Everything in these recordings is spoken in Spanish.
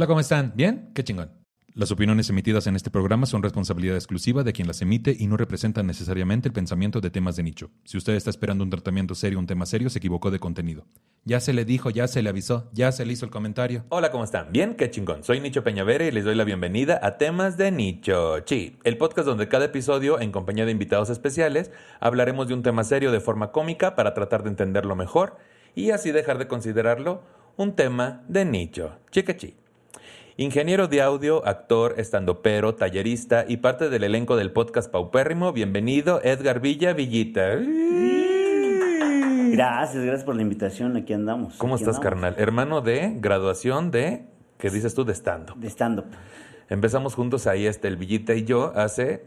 Hola, ¿cómo están? ¿Bien? Qué chingón. Las opiniones emitidas en este programa son responsabilidad exclusiva de quien las emite y no representan necesariamente el pensamiento de temas de nicho. Si usted está esperando un tratamiento serio, un tema serio, se equivocó de contenido. Ya se le dijo, ya se le avisó, ya se le hizo el comentario. Hola, ¿cómo están? Bien, qué chingón. Soy Nicho Peñavera y les doy la bienvenida a Temas de Nicho. Sí, el podcast donde cada episodio, en compañía de invitados especiales, hablaremos de un tema serio de forma cómica para tratar de entenderlo mejor y así dejar de considerarlo un tema de nicho. Chiquechi. Ingeniero de audio, actor, estandopero, tallerista y parte del elenco del podcast Paupérrimo. Bienvenido, Edgar Villa Villita. Gracias, gracias por la invitación. Aquí andamos. ¿Cómo aquí estás, andamos. carnal? Hermano de graduación de, ¿qué dices tú? De stand De stand-up. Empezamos juntos ahí, este, el Villita y yo, hace.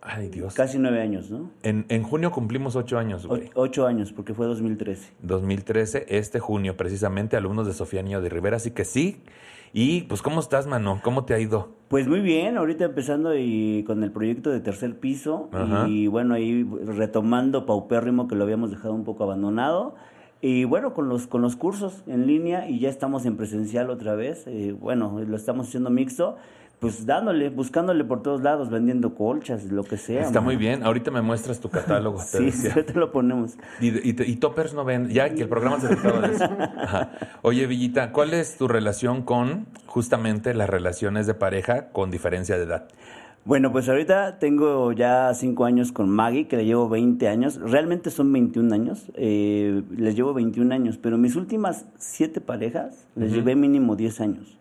Ay, Dios. Casi nueve años, ¿no? En, en junio cumplimos ocho años, O- güey. ocho años, porque fue 2013. 2013, este junio, precisamente, alumnos de Sofía Niño de Rivera. Así que sí. Y pues, ¿cómo estás, mano? ¿Cómo te ha ido? Pues muy bien, ahorita empezando y con el proyecto de tercer piso Ajá. y bueno, ahí retomando Paupérrimo que lo habíamos dejado un poco abandonado y bueno, con los con los cursos en línea y ya estamos en presencial otra vez, eh, bueno, lo estamos haciendo mixto, pues dándole, buscándole por todos lados, vendiendo colchas, lo que sea. Está muy bien. Ahorita me muestras tu catálogo. te Sí, te lo ponemos. Y, y, y toppers no ven, ya que el programa se trataba de eso. Ajá. Oye, Villita, ¿cuál es tu relación con justamente las relaciones de pareja con diferencia de edad? Bueno, pues ahorita tengo ya cinco años con Maggie, que le llevo 20 años. Realmente son 21 años. eh, les llevo 21 años, pero mis últimas siete parejas les llevé mínimo 10 años.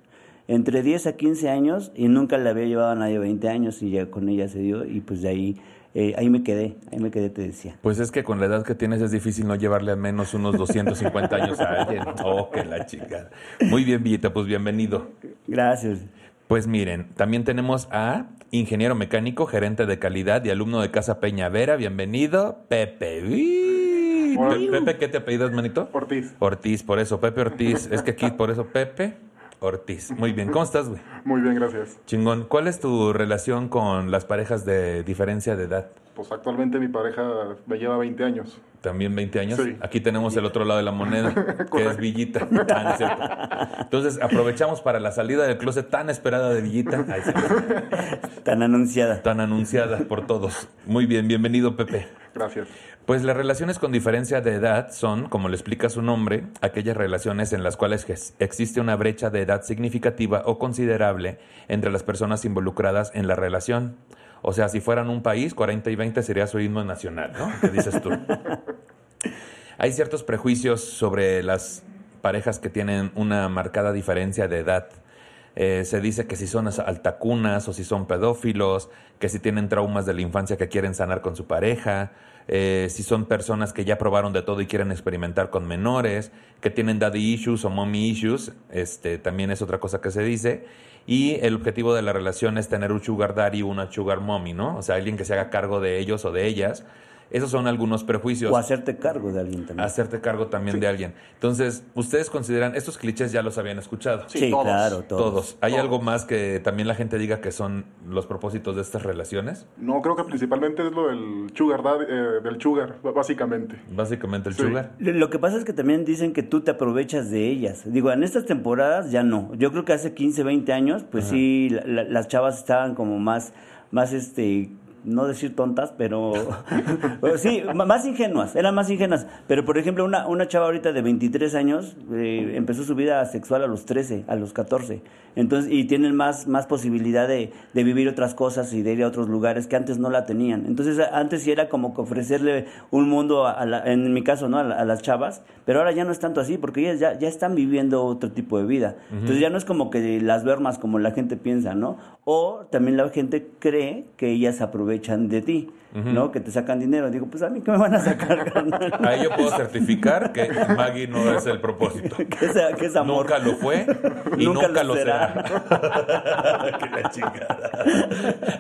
Entre 10 a 15 años y nunca le había llevado a nadie 20 años y ya con ella se dio y pues de ahí, eh, ahí me quedé, ahí me quedé, te decía. Pues es que con la edad que tienes es difícil no llevarle al menos unos 250 años a alguien. Oh, que la chica. Muy bien, Villita, pues bienvenido. Gracias. Pues miren, también tenemos a ingeniero mecánico, gerente de calidad y alumno de Casa Peñavera. Bienvenido, Pepe. Pe- Pepe, ¿qué te apellidas, manito? Ortiz. Ortiz, por eso, Pepe Ortiz. Es que aquí, por eso, Pepe Ortiz. Muy bien, ¿cómo estás, güey? Muy bien, gracias. Chingón. ¿Cuál es tu relación con las parejas de diferencia de edad? Pues actualmente mi pareja me lleva 20 años. También 20 años. Sí. Aquí tenemos el otro lado de la moneda, que es Villita. Ah, no es cierto. Entonces, aprovechamos para la salida del closet tan esperada de Villita. Ay, sí, Tan anunciada. tan anunciada por todos. Muy bien, bienvenido, Pepe. Gracias. Pues las relaciones con diferencia de edad son, como le explica su nombre, aquellas relaciones en las cuales existe una brecha de edad significativa o considerable entre las personas involucradas en la relación. O sea, si fueran un país, 40 y 20 sería su himno nacional, ¿no? ¿Qué dices tú? Hay ciertos prejuicios sobre las parejas que tienen una marcada diferencia de edad. Eh, se dice que si son as- altacunas o si son pedófilos, que si tienen traumas de la infancia que quieren sanar con su pareja, eh, si son personas que ya probaron de todo y quieren experimentar con menores, que tienen daddy issues o mommy issues, este, también es otra cosa que se dice. Y el objetivo de la relación es tener un sugar daddy y una sugar mommy, ¿no? O sea, alguien que se haga cargo de ellos o de ellas. Esos son algunos prejuicios O hacerte cargo de alguien también. hacerte cargo también de alguien. Entonces, ustedes consideran, estos clichés ya los habían escuchado. Sí, Sí, todos. claro, todos. Todos. ¿Hay Todos. algo más que también la gente diga que son los propósitos de estas relaciones? No, creo que principalmente es lo del sugar, eh, del sugar, básicamente. Básicamente el Sí. sugar. Lo que pasa es que también dicen que tú te aprovechas de ellas. Digo, en estas temporadas ya no. Yo creo que hace 15, 20 años, pues sí, la- la- las chavas estaban como más, más este, no decir tontas, pero sí, más ingenuas, eran más ingenuas. Pero por ejemplo, una, una chava ahorita de 23 años eh, empezó su vida sexual a los 13, a los 14. Entonces, y tienen más, más posibilidad de, de vivir otras cosas y de ir a otros lugares que antes no la tenían. Entonces, antes sí era como que ofrecerle un mundo, a, a la- en mi caso, ¿no? A, la- a las chavas, pero ahora ya no es tanto así, porque ellas ya, ya están viviendo otro tipo de vida. Entonces, ya no es como que las vermas como la gente piensa, ¿no? O también la gente cree que ellas aprovechan de ti, ¿no? Que te sacan dinero. Digo, pues a mí, ¿qué me van a sacar, carnal? Ahí yo puedo certificar que Maggie no es el propósito. que, es, que es amor. Nunca lo fue y Nunca nunca, lo será. que la chingada.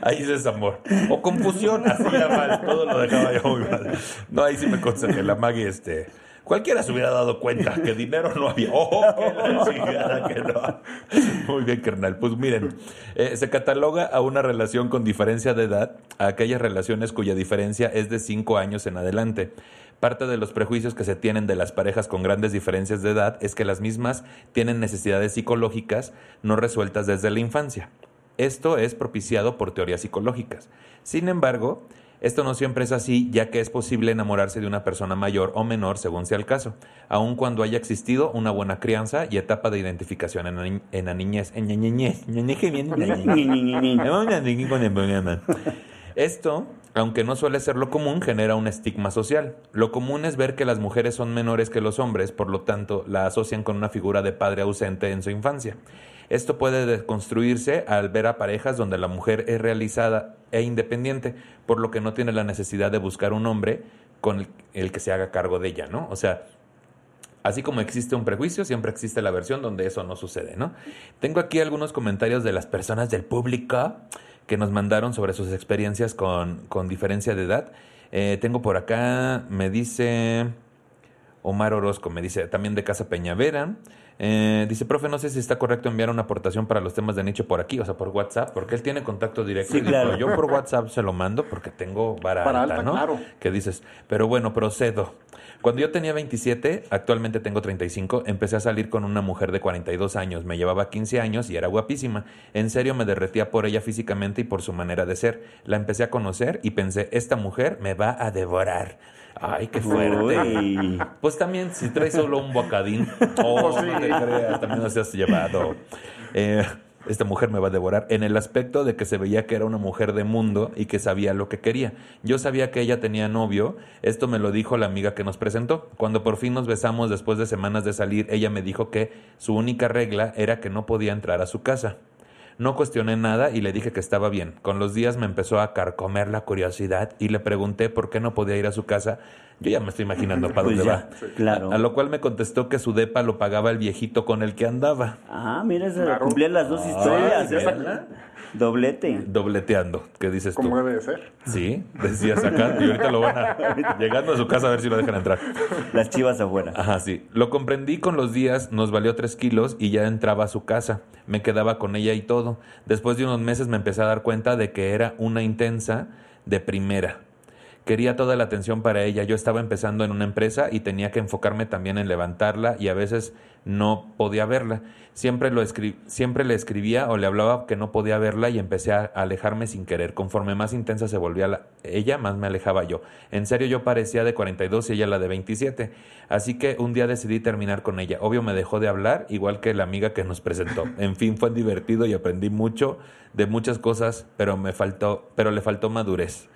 Ahí es amor. O confusión, así ya mal. Todo lo dejaba yo muy mal. No, ahí sí me consta que la Maggie, este. Cualquiera se hubiera dado cuenta que dinero no había. ¡Oh, que la chingada que no! Muy bien, carnal. Pues miren, eh, se cataloga a una relación con diferencia de edad a aquellas relaciones cuya diferencia es de cinco años en adelante. Parte de los prejuicios que se tienen de las parejas con grandes diferencias de edad es que las mismas tienen necesidades psicológicas no resueltas desde la infancia. Esto es propiciado por teorías psicológicas. Sin embargo, esto no siempre es así, ya que es posible enamorarse de una persona mayor o menor según sea el caso, aun cuando haya existido una buena crianza y etapa de identificación en la, niñez. Esto, aunque no suele ser lo común, genera un estigma social. Lo común es ver que las mujeres son menores que los hombres, por lo tanto, la asocian con una figura de padre ausente en su infancia. Esto puede desconstruirse al ver a parejas donde la mujer es realizada e independiente, por lo que no tiene la necesidad de buscar un hombre con el, que se haga cargo de ella, ¿no? O sea, Así como existe un prejuicio, siempre existe la versión donde eso no sucede, ¿no? Tengo aquí algunos comentarios de las personas del público que nos mandaron sobre sus experiencias con, con diferencia de edad. Eh, tengo por acá, me dice Omar Orozco, me dice también de Casa Peñavera. Eh, dice, profe, no sé si está correcto enviar una aportación para los temas de nicho por aquí, o sea, por WhatsApp, porque él tiene contacto directo. Sí, Y dijo, claro. Yo por WhatsApp se lo mando porque tengo vara, alta, alta, ¿no? claro. Que dices, pero bueno, procedo. Cuando yo tenía 27, actualmente tengo 35, empecé a salir con una mujer de 42 años. Me llevaba 15 años y era guapísima. En serio me derretía por ella físicamente y por su manera de ser. La empecé a conocer y pensé, esta mujer me va a devorar. Ay, qué fuerte. Uy. Pues también, si traes solo un bocadín, oh, Pues sí. no te creas, también nos has llevado. Eh, esta mujer me va a devorar en el aspecto de que se veía que era una mujer de mundo y que sabía lo que quería. Yo sabía que ella tenía novio, esto me lo dijo la amiga que nos presentó. Cuando por fin nos besamos después de semanas de salir, ella me dijo que su única regla era que no podía entrar a su casa. No cuestioné nada y le dije que estaba bien. Con los días me empezó a carcomer la curiosidad y le pregunté por qué no podía ir a su casa. Yo ya me estoy imaginando para Pues dónde ya, va. claro. A, a lo cual me contestó que su depa lo pagaba el viejito con el que andaba. Ah, mira, se Claro. cumplían las dos historias. ¿eh? está. Doblete. Dobleteando. ¿Qué dices tú? Como debe de ser. Sí, decías acá. Y ahorita lo van a. Llegando a su casa a ver si lo dejan entrar. Las chivas afuera. Ajá, sí. Lo comprendí con los días, nos valió tres kilos y ya entraba a su casa. Me quedaba con ella y todo. Después de unos meses me empecé a dar cuenta de que era una intensa de primera. Quería toda la atención para ella. Yo estaba empezando en una empresa y tenía que enfocarme también en levantarla y a veces no podía verla. Siempre, lo escri- siempre le escribía o le hablaba que no podía verla y empecé a alejarme sin querer. Conforme más intensa se volvía la- ella, más me alejaba yo. En serio, yo parecía de 42 y ella la de 27. Así que un día decidí terminar con ella. Obvio me dejó de hablar, igual que la amiga que nos presentó. En fin, fue divertido y aprendí mucho de muchas cosas, pero me faltó, pero le faltó madurez.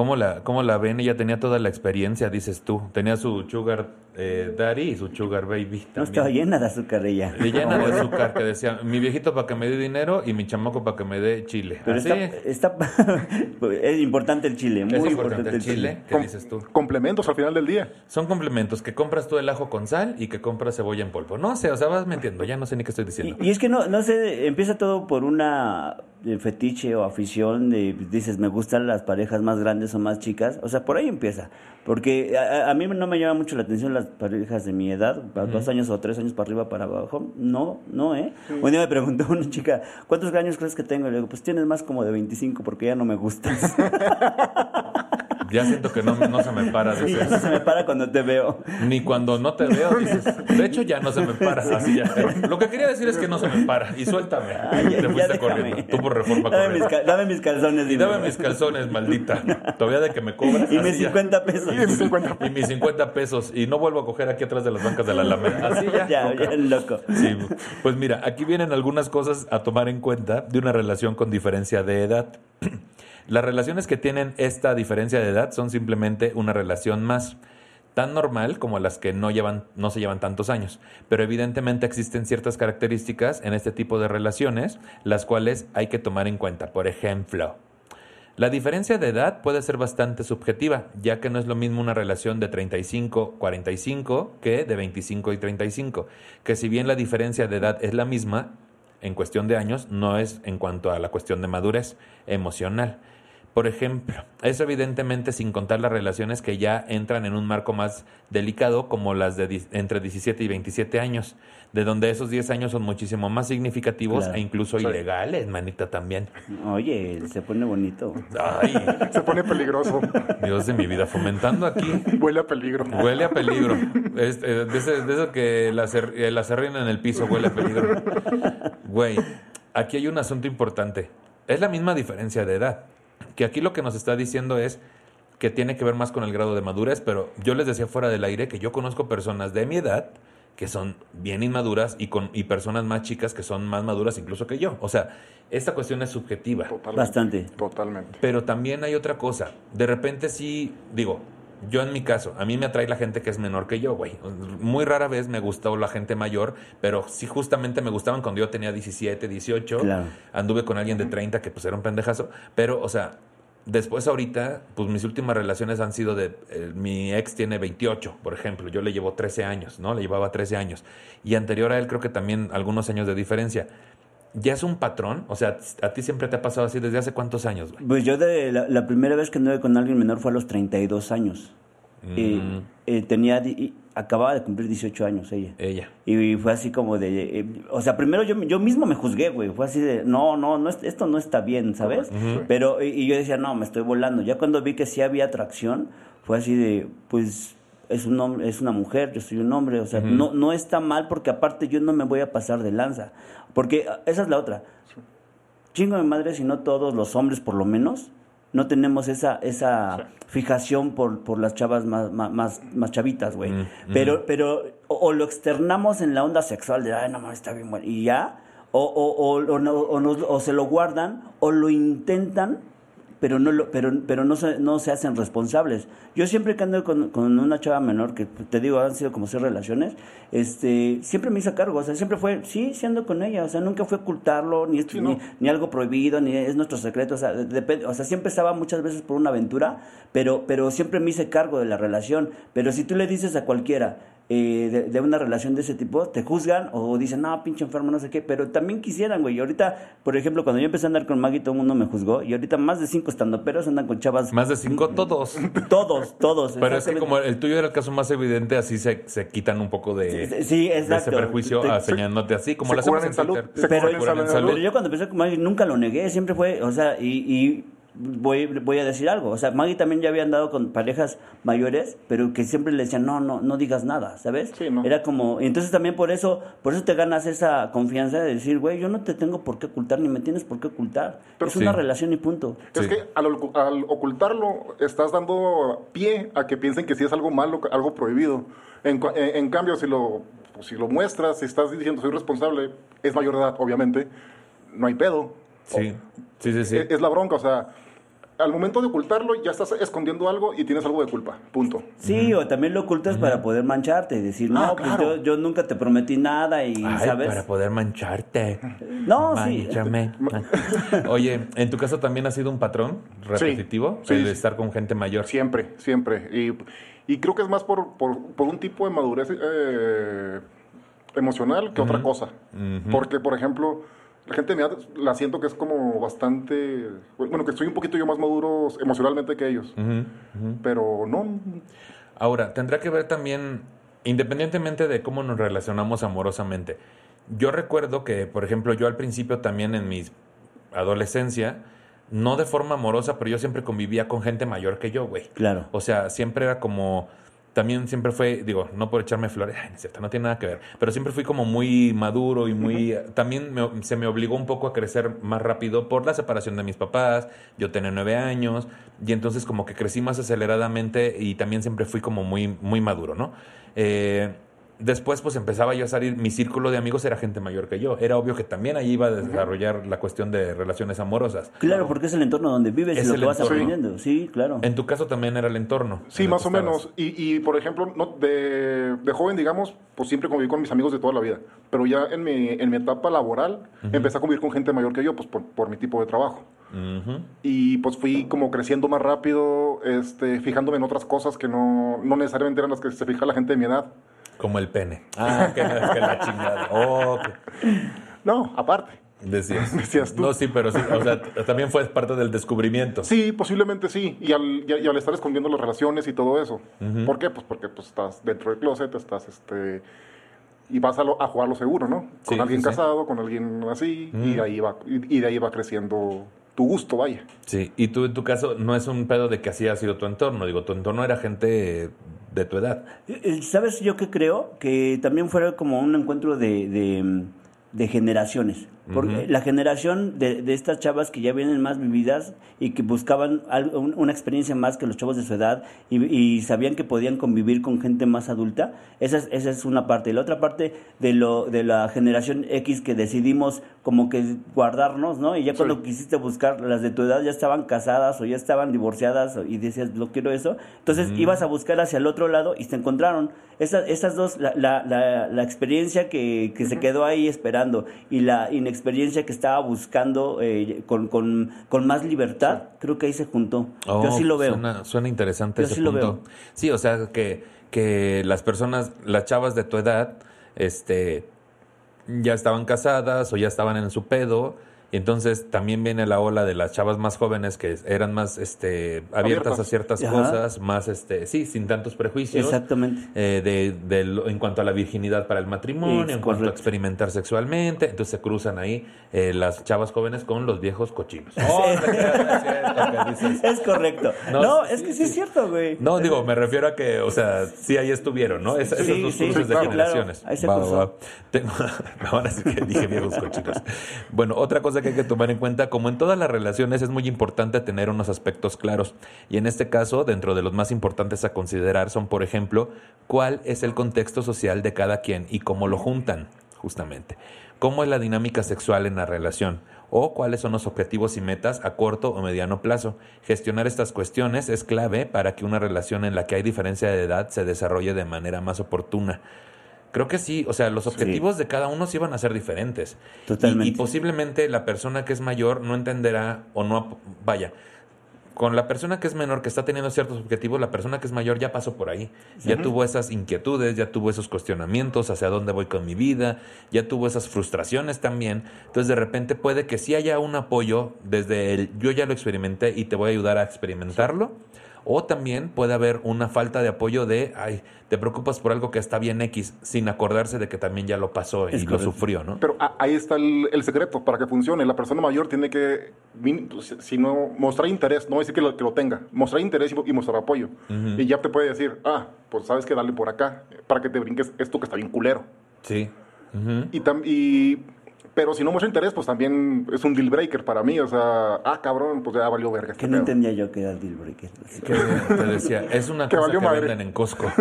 ¿Cómo la, ¿Cómo la ven? Ella tenía toda la experiencia, dices tú. Tenía su sugar eh, daddy y su sugar baby. No estaba llena de azúcar ella. Y llena de azúcar, que decía, mi viejito para que me dé dinero y mi chamaco para que me dé chile. Pero Así, está, está es importante el chile, muy es importante, el chile. ¿Qué Com- dices tú? Complementos al final del día. Son complementos que compras tú el ajo con sal y que compras cebolla en polvo. No sé, o sea, vas mintiendo, ya no sé ni qué estoy diciendo. Y, y es que no, no sé, empieza todo por una eh, fetiche o afición de, dices, me gustan las parejas más grandes o más chicas. O sea, por ahí empieza. Porque a, mí no me llama mucho la atención las parejas de mi edad, para dos años o tres años para arriba, para abajo. No, no, ¿eh? Un día me preguntó una chica, ¿cuántos años crees que tengo? Y le digo, pues tienes más como de 25 porque ya no me gustas. Ya siento que no, no se me para, dices. eso se me para cuando te veo. Ni cuando no te veo, dices. De hecho, ya no se me para. Así ya. Lo que quería decir es que no se me para. Y suéltame. Ay, ya- te ya fuiste corriendo. Tú por reforma Dame mis, corriendo. dame mis calzones. Dime. dame mis calzones, maldita. Todavía de que me cobras. Y mis ya. 50 pesos. Y mis 50 Y mis 50 pesos. Y no vuelvo a coger aquí atrás de las bancas de la Alameda. Así ya. ya, ya, loco. Sí, pues mira, aquí vienen algunas cosas a tomar en cuenta de una relación con diferencia de edad. Las relaciones que tienen esta diferencia de edad son simplemente una relación más tan normal como las que no llevan no se llevan tantos años, pero evidentemente existen ciertas características en este tipo de relaciones las cuales hay que tomar en cuenta. Por ejemplo, la diferencia de edad puede ser bastante subjetiva, ya que no es lo mismo una relación de 35-45 que de 25 y 35, que si bien la diferencia de edad es la misma, en cuestión de años, no es en cuanto a la cuestión de madurez emocional. Por ejemplo, eso evidentemente sin contar las relaciones que ya entran en un marco más delicado como las de entre 17 y 27 años, de donde esos 10 años son muchísimo más significativos Claro. e incluso ilegales, manita también. Oye, se pone bonito. Ay, Se pone peligroso. Dios de mi vida, fomentando aquí Huele a peligro. Huele a peligro. Es, eh, de, ese- de eso que la, acer- eh, la en el piso, huele a peligro. Güey, aquí hay un asunto importante. Es la misma diferencia de edad. Que aquí lo que nos está diciendo es que tiene que ver más con el grado de madurez, pero yo les decía fuera del aire que yo conozco personas de mi edad que son bien inmaduras y, con, y personas más chicas que son más maduras incluso que yo. O sea, esta cuestión es subjetiva. Totalmente. Bastante. Totalmente. Pero también hay otra cosa. De repente sí, digo, yo en mi caso, a mí me atrae la gente que es menor que yo, güey. Muy rara vez me gustó la gente mayor, pero sí justamente me gustaban cuando yo tenía 17, 18. Claro. Anduve con alguien de 30 que pues era un pendejazo. Pero, o sea, después ahorita, pues mis últimas relaciones han sido de... eh, mi ex tiene 28, por ejemplo. Yo le llevo 13 años, ¿no? Le llevaba 13 años. Y anterior a él creo que también algunos años de diferencia. ¿Ya es un patrón? O sea, ¿a ti siempre te ha pasado así desde hace cuántos años, güey? Pues yo de la, la primera vez que anduve con alguien menor fue a los 32 años. Y, Mm. eh, tenía, di- y acababa de cumplir 18 años ella. Ella. Y fue así como de... eh, o sea, primero yo, yo mismo me juzgué, güey. Fue así de, no, no, no es- esto no está bien, ¿sabes? Pero, y, y yo decía, no, me estoy volando. Ya cuando vi que sí había atracción, fue así de, pues, es un hombre, es una mujer, yo soy un hombre. O sea, no, no está mal porque aparte yo no me voy a pasar de lanza. Porque ah, esa es la otra. Chingo de madre, si no todos los hombres por lo menos, no tenemos esa, esa fijación por, por las chavas más, más, más, más chavitas, güey. Pero, pero, o, o lo externamos en la onda sexual de, ay, no mames, está bien bueno, y ya, o, o, o, o o nos- o se lo guardan, o lo intentan, pero no lo, pero, pero no se, no se hacen responsables. Yo siempre que ando con, con una chava menor, que te digo, han sido como seis relaciones, este, siempre me hizo cargo, o sea, siempre fue, sí, ando con ella, o sea, nunca fue ocultarlo, ni, Sí, ni, ni algo prohibido, ni es nuestro secreto, o sea, depende, o sea, siempre estaba muchas veces por una aventura, pero, pero siempre me hice cargo de la relación. Pero si tú le dices a cualquiera eh, de, de una relación de ese tipo, te juzgan o dicen, no, pinche enfermo, no sé qué, pero también quisieran, güey. Y ahorita, por ejemplo, cuando yo empecé a andar con Maggie, todo el mundo me juzgó, y ahorita más de cinco estandoperos andan con chavas. Más de cinco, todos. Todos, todos. Pero es que como el tuyo era el caso más evidente, así se, se quitan un poco de, Sí, de exacto. ese prejuicio Te- a señalándote así, como se lo hacemos en salud, pero, pero yo cuando empecé con Maggie nunca lo negué, siempre fue, o sea, y, y voy, voy a decir algo, o sea, Maggie también ya había andado con parejas mayores, pero que siempre le decían, no, no, no digas nada, ¿sabes? Sí, ¿no? Era como, y entonces también por eso, por eso te ganas esa confianza de decir, güey, yo no te tengo por qué ocultar, ni me tienes por qué ocultar, Pero es sí. una relación y punto. Es Sí. que al, al ocultarlo estás dando pie a que piensen que sí es algo malo, algo prohibido. En, cu- en- en cambio, si lo, pues, si lo muestras, si estás diciendo soy responsable, es mayor de edad, obviamente, no hay pedo. Sí, sí, sí. sí. Es, es la bronca, o sea, al momento de ocultarlo ya estás escondiendo algo y tienes algo de culpa, punto. Sí, o también lo ocultas para poder mancharte y decir, no, Ah, pues claro. yo, yo nunca te prometí nada y, Ay, ¿sabes? para poder mancharte. No, sí. Manchame. Oye, ¿en tu caso también ha sido un patrón repetitivo? Sí, el sí. de estar con gente mayor. Siempre, siempre. Y, y creo que es más por, por, por un tipo de madurez eh, emocional que otra cosa. Porque, por ejemplo, la gente de mi edad la siento que es como bastante... Bueno, que estoy un poquito yo más maduro emocionalmente que ellos. Pero no... Ahora, tendrá que ver también, independientemente de cómo nos relacionamos amorosamente. Yo recuerdo que, por ejemplo, yo al principio también en mi adolescencia, no de forma amorosa, pero yo siempre convivía con gente mayor que yo, güey. Claro. O sea, siempre era como. También siempre fue, digo, no por echarme flores, ay, no es cierto, no tiene nada que ver, pero siempre fui como muy maduro y muy. También me- se me obligó un poco a crecer más rápido por la separación de mis papás. Yo tenía nueve años y entonces, como que crecí más aceleradamente y también siempre fui como muy, muy maduro, ¿no? Eh, Después, pues empezaba yo a salir, mi círculo de amigos era gente mayor que yo. Era obvio que también ahí iba a desarrollar la cuestión de relaciones amorosas. Claro, porque es el entorno donde vives Es y lo que vas entorno. aprendiendo. Sí, claro. En tu caso también era el entorno. Sí, en más o menos. Y, y, por ejemplo, no, de, de joven, digamos, pues siempre conviví con mis amigos de toda la vida. Pero ya en mi, en mi etapa laboral, empecé a convivir con gente mayor que yo, pues por, por mi tipo de trabajo. Y pues fui como creciendo más rápido, este, fijándome en otras cosas que no, no necesariamente eran las que se fija la gente de mi edad. Como el pene. Ah, que, que la chingada. Oh. No, aparte. Decías. Decías tú. No, sí, pero sí. O sea, también fue parte del descubrimiento. Sí, posiblemente sí. Y al, y, y al estar escondiendo las relaciones y todo eso. ¿Por qué? Pues porque pues, estás dentro del closet, estás este. Y vas a, lo- a jugar lo seguro, ¿no? Con Sí, alguien sí, casado, con alguien así, y, de ahí va, y, y de ahí va creciendo tu gusto, vaya. Sí, y tú en tu caso no es un pedo de que así ha sido tu entorno. Digo, tu entorno era gente de tu edad. Eh, ¿Sabes yo qué creo? Que también fuera como un encuentro de, de, de generaciones. Porque la generación de, de estas chavas que ya vienen más vividas y que buscaban algo- un- una experiencia más que los chavos de su edad y, y sabían que podían convivir con gente más adulta, esa es, esa es una parte. Y la otra parte de, lo, de la generación X que decidimos como que guardarnos, ¿no? Y ya cuando quisiste buscar, las de tu edad ya estaban casadas o ya estaban divorciadas y decías, lo quiero eso. Entonces ibas a buscar hacia el otro lado y se encontraron. Esas, esas dos, la, la, la, la experiencia que, que se quedó ahí esperando y la inexperiencia que estaba buscando eh, con, con, con más libertad, creo que ahí se juntó. Yo Oh, sí lo veo. Suena, suena interesante Yo ese sí lo punto. veo. Sí, o sea, que, que las personas, las chavas de tu edad, este, ya estaban casadas o ya estaban en su pedo. Y entonces también viene la ola de las chavas más jóvenes que eran más este, abiertas, a ciertas Ajá. cosas, más, este, sí, sin tantos prejuicios. Exactamente. eh, de, de en cuanto a la virginidad para el matrimonio, Es en cuanto a experimentar sexualmente. Entonces se cruzan ahí eh, las chavas jóvenes con los viejos cochinos. Oh, creas, no es cierto correcto. No, No, sí, es que sí, sí, es sí. cierto, güey. No, digo, me refiero a que, o sea, sí ahí estuvieron, ¿no? Es- Sí, esos dos sí, cruces de claro. generaciones. Ahí se Va, va. Tengo, me van a decir que dije viejos cochinos. Bueno, otra cosa que hay que tomar en cuenta, como en todas las relaciones, es muy importante tener unos aspectos claros. Y en este caso, dentro de los más importantes a considerar son, por ejemplo, cuál es el contexto social de cada quien y cómo lo juntan, justamente. ¿Cómo es la dinámica sexual en la relación? O cuáles son los objetivos y metas a corto o mediano plazo. Gestionar estas cuestiones es clave para que una relación en la que hay diferencia de edad se desarrolle de manera más oportuna. Creo que sí, o sea, los objetivos de cada uno sí van a ser diferentes. Totalmente. Y, y posiblemente la persona que es mayor no entenderá o no, vaya, con la persona que es menor, que está teniendo ciertos objetivos, la persona que es mayor ya pasó por ahí. Ya tuvo esas inquietudes, ya tuvo esos cuestionamientos hacia dónde voy con mi vida, ya tuvo esas frustraciones también. Entonces, de repente puede que sí haya un apoyo desde el yo ya lo experimenté y te voy a ayudar a experimentarlo. O también puede haber una falta de apoyo de, ay, te preocupas por algo que está bien X, sin acordarse de que también ya lo pasó y lo sufrió, ¿no? Pero ahí está el, el secreto para que funcione. La persona mayor tiene que, pues, si no, mostrar interés, no decir que lo, que lo tenga, mostrar interés y, y mostrar apoyo. Y ya te puede decir, ah, pues sabes que dale por acá, para que te brinques esto que está bien culero. Sí. Y, tam- y pero si no muestra interés, pues también es un deal breaker para mí. O sea, ah, cabrón, pues ya valió verga. este Que no pedo. entendía yo que era el deal breaker. Que te decía, es una Que cosa valió que madre. venden en Costco.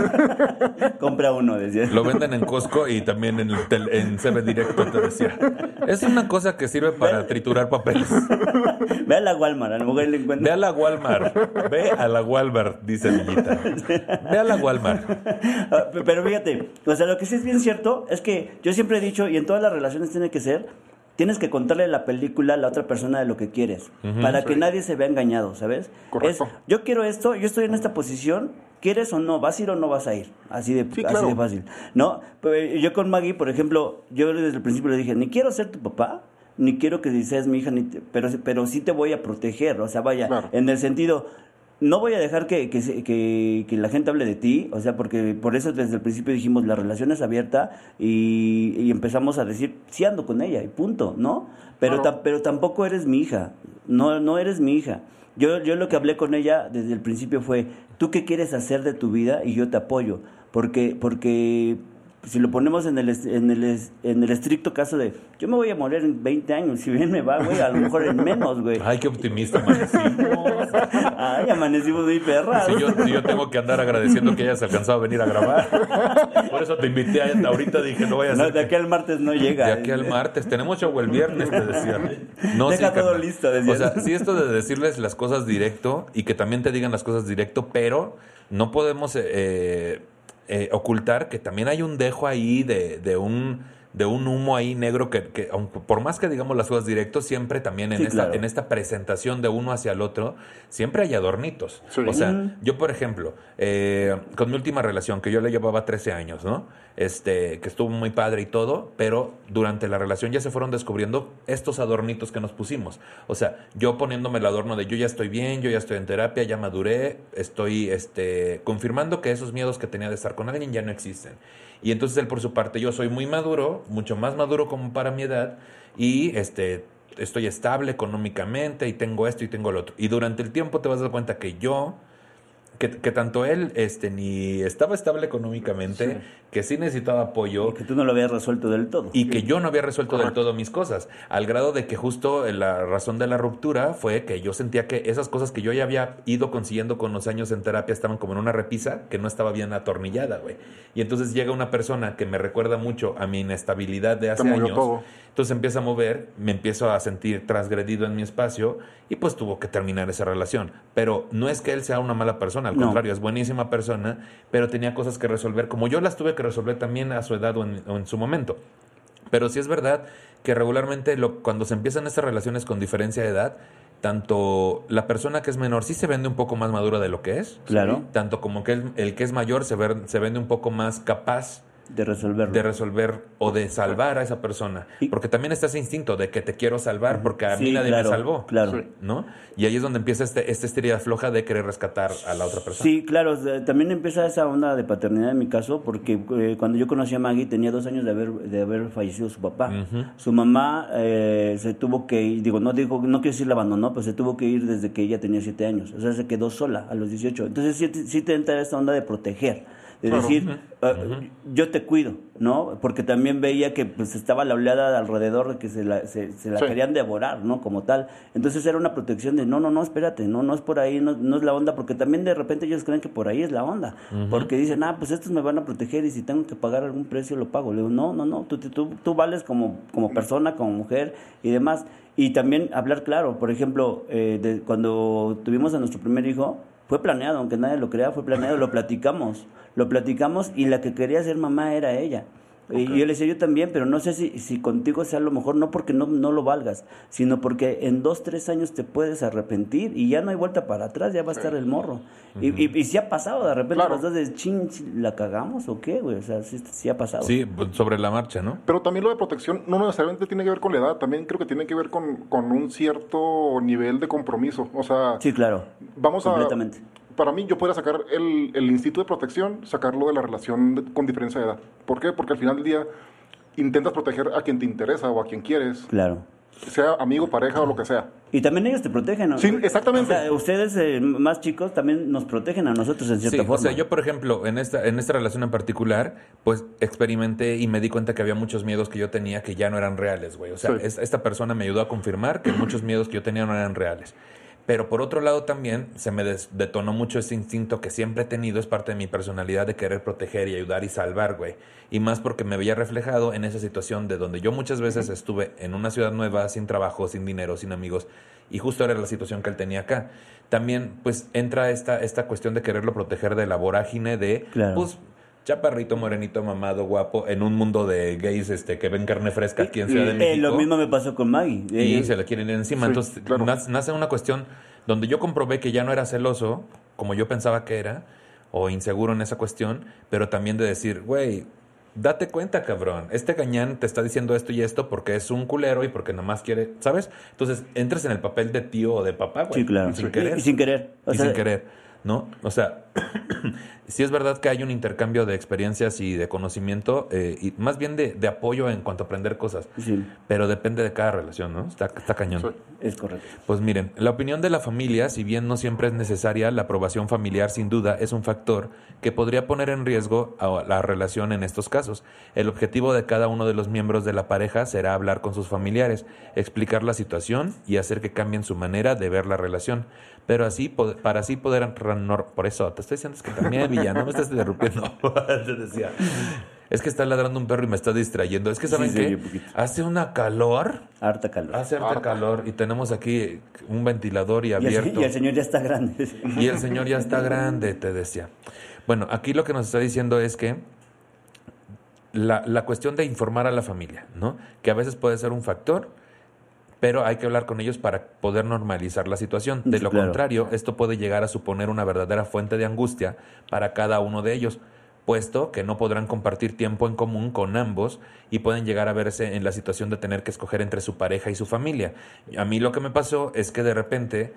compra uno, decía. Lo venden en Costco y también en, el tel- en CB Directo, te decía. Es una cosa que sirve para triturar papeles. Ve a la Walmart, a lo mejor le Ve encuentra. a la Walmart. Ve a la Walmart, dice Villita. Ve a la Walmart. Ah, Pero fíjate, o sea, lo que sí es bien cierto es que yo siempre he dicho, y en todas las relaciones tiene que ser, tienes que contarle la película a la otra persona de lo que quieres, para que nadie se vea engañado, ¿sabes? Correcto. Es, yo quiero esto, yo estoy en esta posición, ¿quieres o no? ¿Vas a ir o no vas a ir? Así de, Sí, así claro. de fácil, ¿no? Pero yo con Maggie, por ejemplo, yo desde el principio le dije, ni quiero ser tu papá, ni quiero que seas mi hija, ni te- pero, pero sí te voy a proteger, o sea, vaya, Claro. en el sentido, no voy a dejar que, que, que- que la gente hable de ti, o sea, porque por eso desde el principio dijimos la relación es abierta y, y empezamos a decir, sí ando con ella y punto, ¿no? Pero, Claro. ta- pero tampoco eres mi hija, no, no eres mi hija. Yo, yo lo que hablé con ella desde el principio fue, ¿tú qué quieres hacer de tu vida? Y yo te apoyo, porque, porque si lo ponemos en el, en, el, en el estricto caso de, yo me voy a morir en 20 años, si bien me va, güey, a lo mejor en menos, güey. Ay, qué optimista amanecimos. Ay, amanecimos muy perras. Si yo, si yo tengo que andar agradeciendo que hayas alcanzado a venir a grabar. Por eso te invité a, ahorita, dije, no vayas a No, ser de aquí al martes no llega. De aquí al martes. Tenemos show el viernes, te decía. No, Deja sí, todo carnal. listo, decía. O sea, sí, esto de decirles las cosas directo y que también te digan las cosas directo, pero no podemos eh, eh, ocultar que también hay un dejo ahí de, de un de un humo ahí negro que, que aunque por más que digamos las cosas directos, siempre también en, Sí, esta, claro. en esta presentación de uno hacia el otro, siempre hay adornitos. Sí. O sea, yo, por ejemplo, eh, con mi última relación, que yo le llevaba 13 años, ¿no? Este, que estuvo muy padre y todo, pero durante la relación ya se fueron descubriendo estos adornitos que nos pusimos. O sea, yo poniéndome el adorno de yo ya estoy bien, yo ya estoy en terapia, ya maduré, estoy este, confirmando que esos miedos que tenía de estar con alguien ya no existen. Y entonces él por su parte, yo soy muy maduro, mucho más maduro como para mi edad, y este estoy estable económicamente y tengo esto y tengo lo otro. Y durante el tiempo te vas a dar cuenta que yo, que, que tanto él este, ni estaba estable económicamente, que sí necesitaba apoyo, Que tú no lo habías resuelto del todo. y que yo no había resuelto del todo mis cosas, al grado de que justo la razón de la ruptura fue que yo sentía que esas cosas que yo ya había ido consiguiendo con los años en terapia estaban como en una repisa que no estaba bien atornillada, güey. Y entonces llega una persona que me recuerda mucho a mi inestabilidad de hace años. todo. Entonces empieza a mover, me empiezo a sentir transgredido en mi espacio y pues tuvo que terminar esa relación. Pero no es que él sea una mala persona, al No. contrario, es buenísima persona, pero tenía cosas que resolver, como yo las tuve que resolver también a su edad o en, o en su momento. Pero sí es verdad que regularmente lo, cuando se empiezan estas relaciones con diferencia de edad, tanto la persona que es menor sí se vende un poco más madura de lo que es, Claro. tanto como que el, el que es mayor se, ver- se vende un poco más capaz De resolverlo. de resolver o de salvar a esa persona. Y- Porque también está ese instinto de que te quiero salvar porque a mí Sí, nadie claro, me salvó. Claro. ¿No? Y ahí es donde empieza este, esta esterilidad floja de querer rescatar a la otra persona. Sí, claro, también empieza esa onda de paternidad en mi caso, porque eh, cuando yo conocí a Maggie tenía dos años de haber, de haber fallecido su papá. Su mamá eh, se tuvo que ir, digo, no digo, no quiero decir la abandonó, pero se tuvo que ir desde que ella tenía siete años, o sea, se quedó sola a los 18. Entonces sí, te- sí te entra esta onda de proteger, Claro. decir, ah, yo te cuido, ¿no? Porque también veía que pues estaba la oleada alrededor de que se la, se, se la Sí. querían devorar, ¿no? Como tal. Entonces era una protección de, no, no, no, espérate, no, no es por ahí, no, no es la onda, porque también de repente ellos creen que por ahí es la onda, porque dicen, ah, pues estos me van a proteger y si tengo que pagar algún precio lo pago. Le digo, no, no, no, tú, tú, tú vales como, como persona, como mujer y demás. Y también hablar claro, por ejemplo, eh, de, cuando tuvimos a nuestro primer hijo, fue planeado, aunque nadie lo crea, fue planeado, lo platicamos, lo platicamos y la que quería ser mamá era ella. Y yo le decía, yo también, pero no sé si, si contigo sea lo mejor, no porque no, no lo valgas, sino porque en dos, tres años te puedes arrepentir y ya no hay vuelta para atrás, ya va a estar el morro. y, y, y si ha pasado, de repente Claro. los dos de ching, ¿sí ¿la cagamos o qué, güey? O sea, sí, sí ha pasado. Sí, pues, sobre la marcha, ¿no? Pero también lo de protección no necesariamente tiene que ver con la edad, también creo que tiene que ver con, con un cierto nivel de compromiso. O sea, Sí, claro. vamos a... Para mí, yo podría sacar el, el instinto de protección, sacarlo de la relación de- con diferencia de edad. ¿Por qué? Porque al final del día intentas proteger a quien te interesa o a quien quieres, Claro. sea amigo, pareja o lo que sea. Y también ellos te protegen, ¿no? Sí, exactamente. O sea, ustedes eh, más chicos también nos protegen a nosotros en cierta Sí, forma. o sea, yo por ejemplo, en esta, en esta relación en particular, pues experimenté y me di cuenta que había muchos miedos que yo tenía que ya no eran reales, güey. O sea, Sí. es- esta persona me ayudó a confirmar que muchos miedos que yo tenía no eran reales. Pero por otro lado también se me detonó mucho ese instinto que siempre he tenido, es parte de mi personalidad de querer proteger y ayudar y salvar, güey. Y más porque me veía reflejado en esa situación de donde yo muchas veces estuve en una ciudad nueva, sin trabajo, sin dinero, sin amigos, y justo era la situación que él tenía acá. También, pues, entra esta, esta cuestión de quererlo proteger de la vorágine de, Claro. pues, chaparrito, morenito, mamado, guapo, en un mundo de gays este, que ven carne fresca aquí en Ciudad de Eh, lo mismo me pasó con Maggie. y Eh, se le quieren ir encima. Sí, Entonces claro. nace, una cuestión donde yo comprobé que ya no era celoso, como yo pensaba que era, o inseguro en esa cuestión, pero también de decir, güey, date cuenta, cabrón, este gañán te está diciendo esto y esto porque es un culero y porque nada más quiere, ¿sabes? Entonces entras en el papel de tío o de papá, güey. Sí, claro. Sin Y- querer. Y, sin querer. O y sea, sin querer, ¿no? O sea, sí es verdad que hay un intercambio de experiencias y de conocimiento, eh, y más bien de, de apoyo en cuanto a aprender cosas. Sí, Pero depende de cada relación, ¿no? Está, está cañón. Es correcto. Pues miren, la opinión de la familia, si bien no siempre es necesaria, la aprobación familiar sin duda es un factor que podría poner en riesgo a la relación en estos casos. El objetivo de cada uno de los miembros de la pareja será hablar con sus familiares, explicar la situación y hacer que cambien su manera de ver la relación. Pero así, para así poder... renor- Por eso, te estoy diciendo es que también, Villa, no me estás interrumpiendo. Te decía. Es que está ladrando un perro y me está distrayendo. Es que, ¿saben Sí, qué? Hace una calor... Harta calor. Hace harta Harta. calor y tenemos aquí un ventilador y y, el, abierto. y el señor ya está grande. Y el señor ya está grande, te decía. Bueno, aquí lo que nos está diciendo es que la, la cuestión de informar a la familia, ¿no? Que a veces puede ser un factor, pero hay que hablar con ellos para poder normalizar la situación. De lo claro. contrario, esto puede llegar a suponer una verdadera fuente de angustia para cada uno de ellos, puesto que no podrán compartir tiempo en común con ambos y pueden llegar a verse en la situación de tener que escoger entre su pareja y su familia. A mí lo que me pasó es que de repente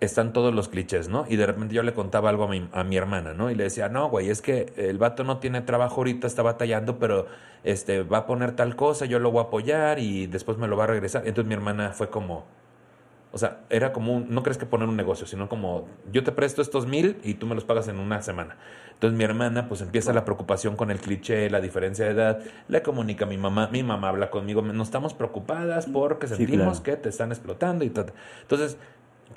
están todos los clichés, ¿no? Y de repente yo le contaba algo a mi, a mi hermana, ¿no? Y le decía, no, güey, es que el vato no tiene trabajo ahorita, está batallando, pero este, va a poner tal cosa, yo lo voy a apoyar y después me lo va a regresar. Entonces mi hermana fue como, o sea, era como, un- no crees que poner un negocio, sino como, yo te presto estos mil y tú me los pagas en una semana. Entonces mi hermana pues empieza la preocupación con el cliché, la diferencia de edad, le comunica a mi mamá, mi mamá habla conmigo, no estamos preocupadas porque Sí, sentimos claro. que te están explotando y tal. Entonces,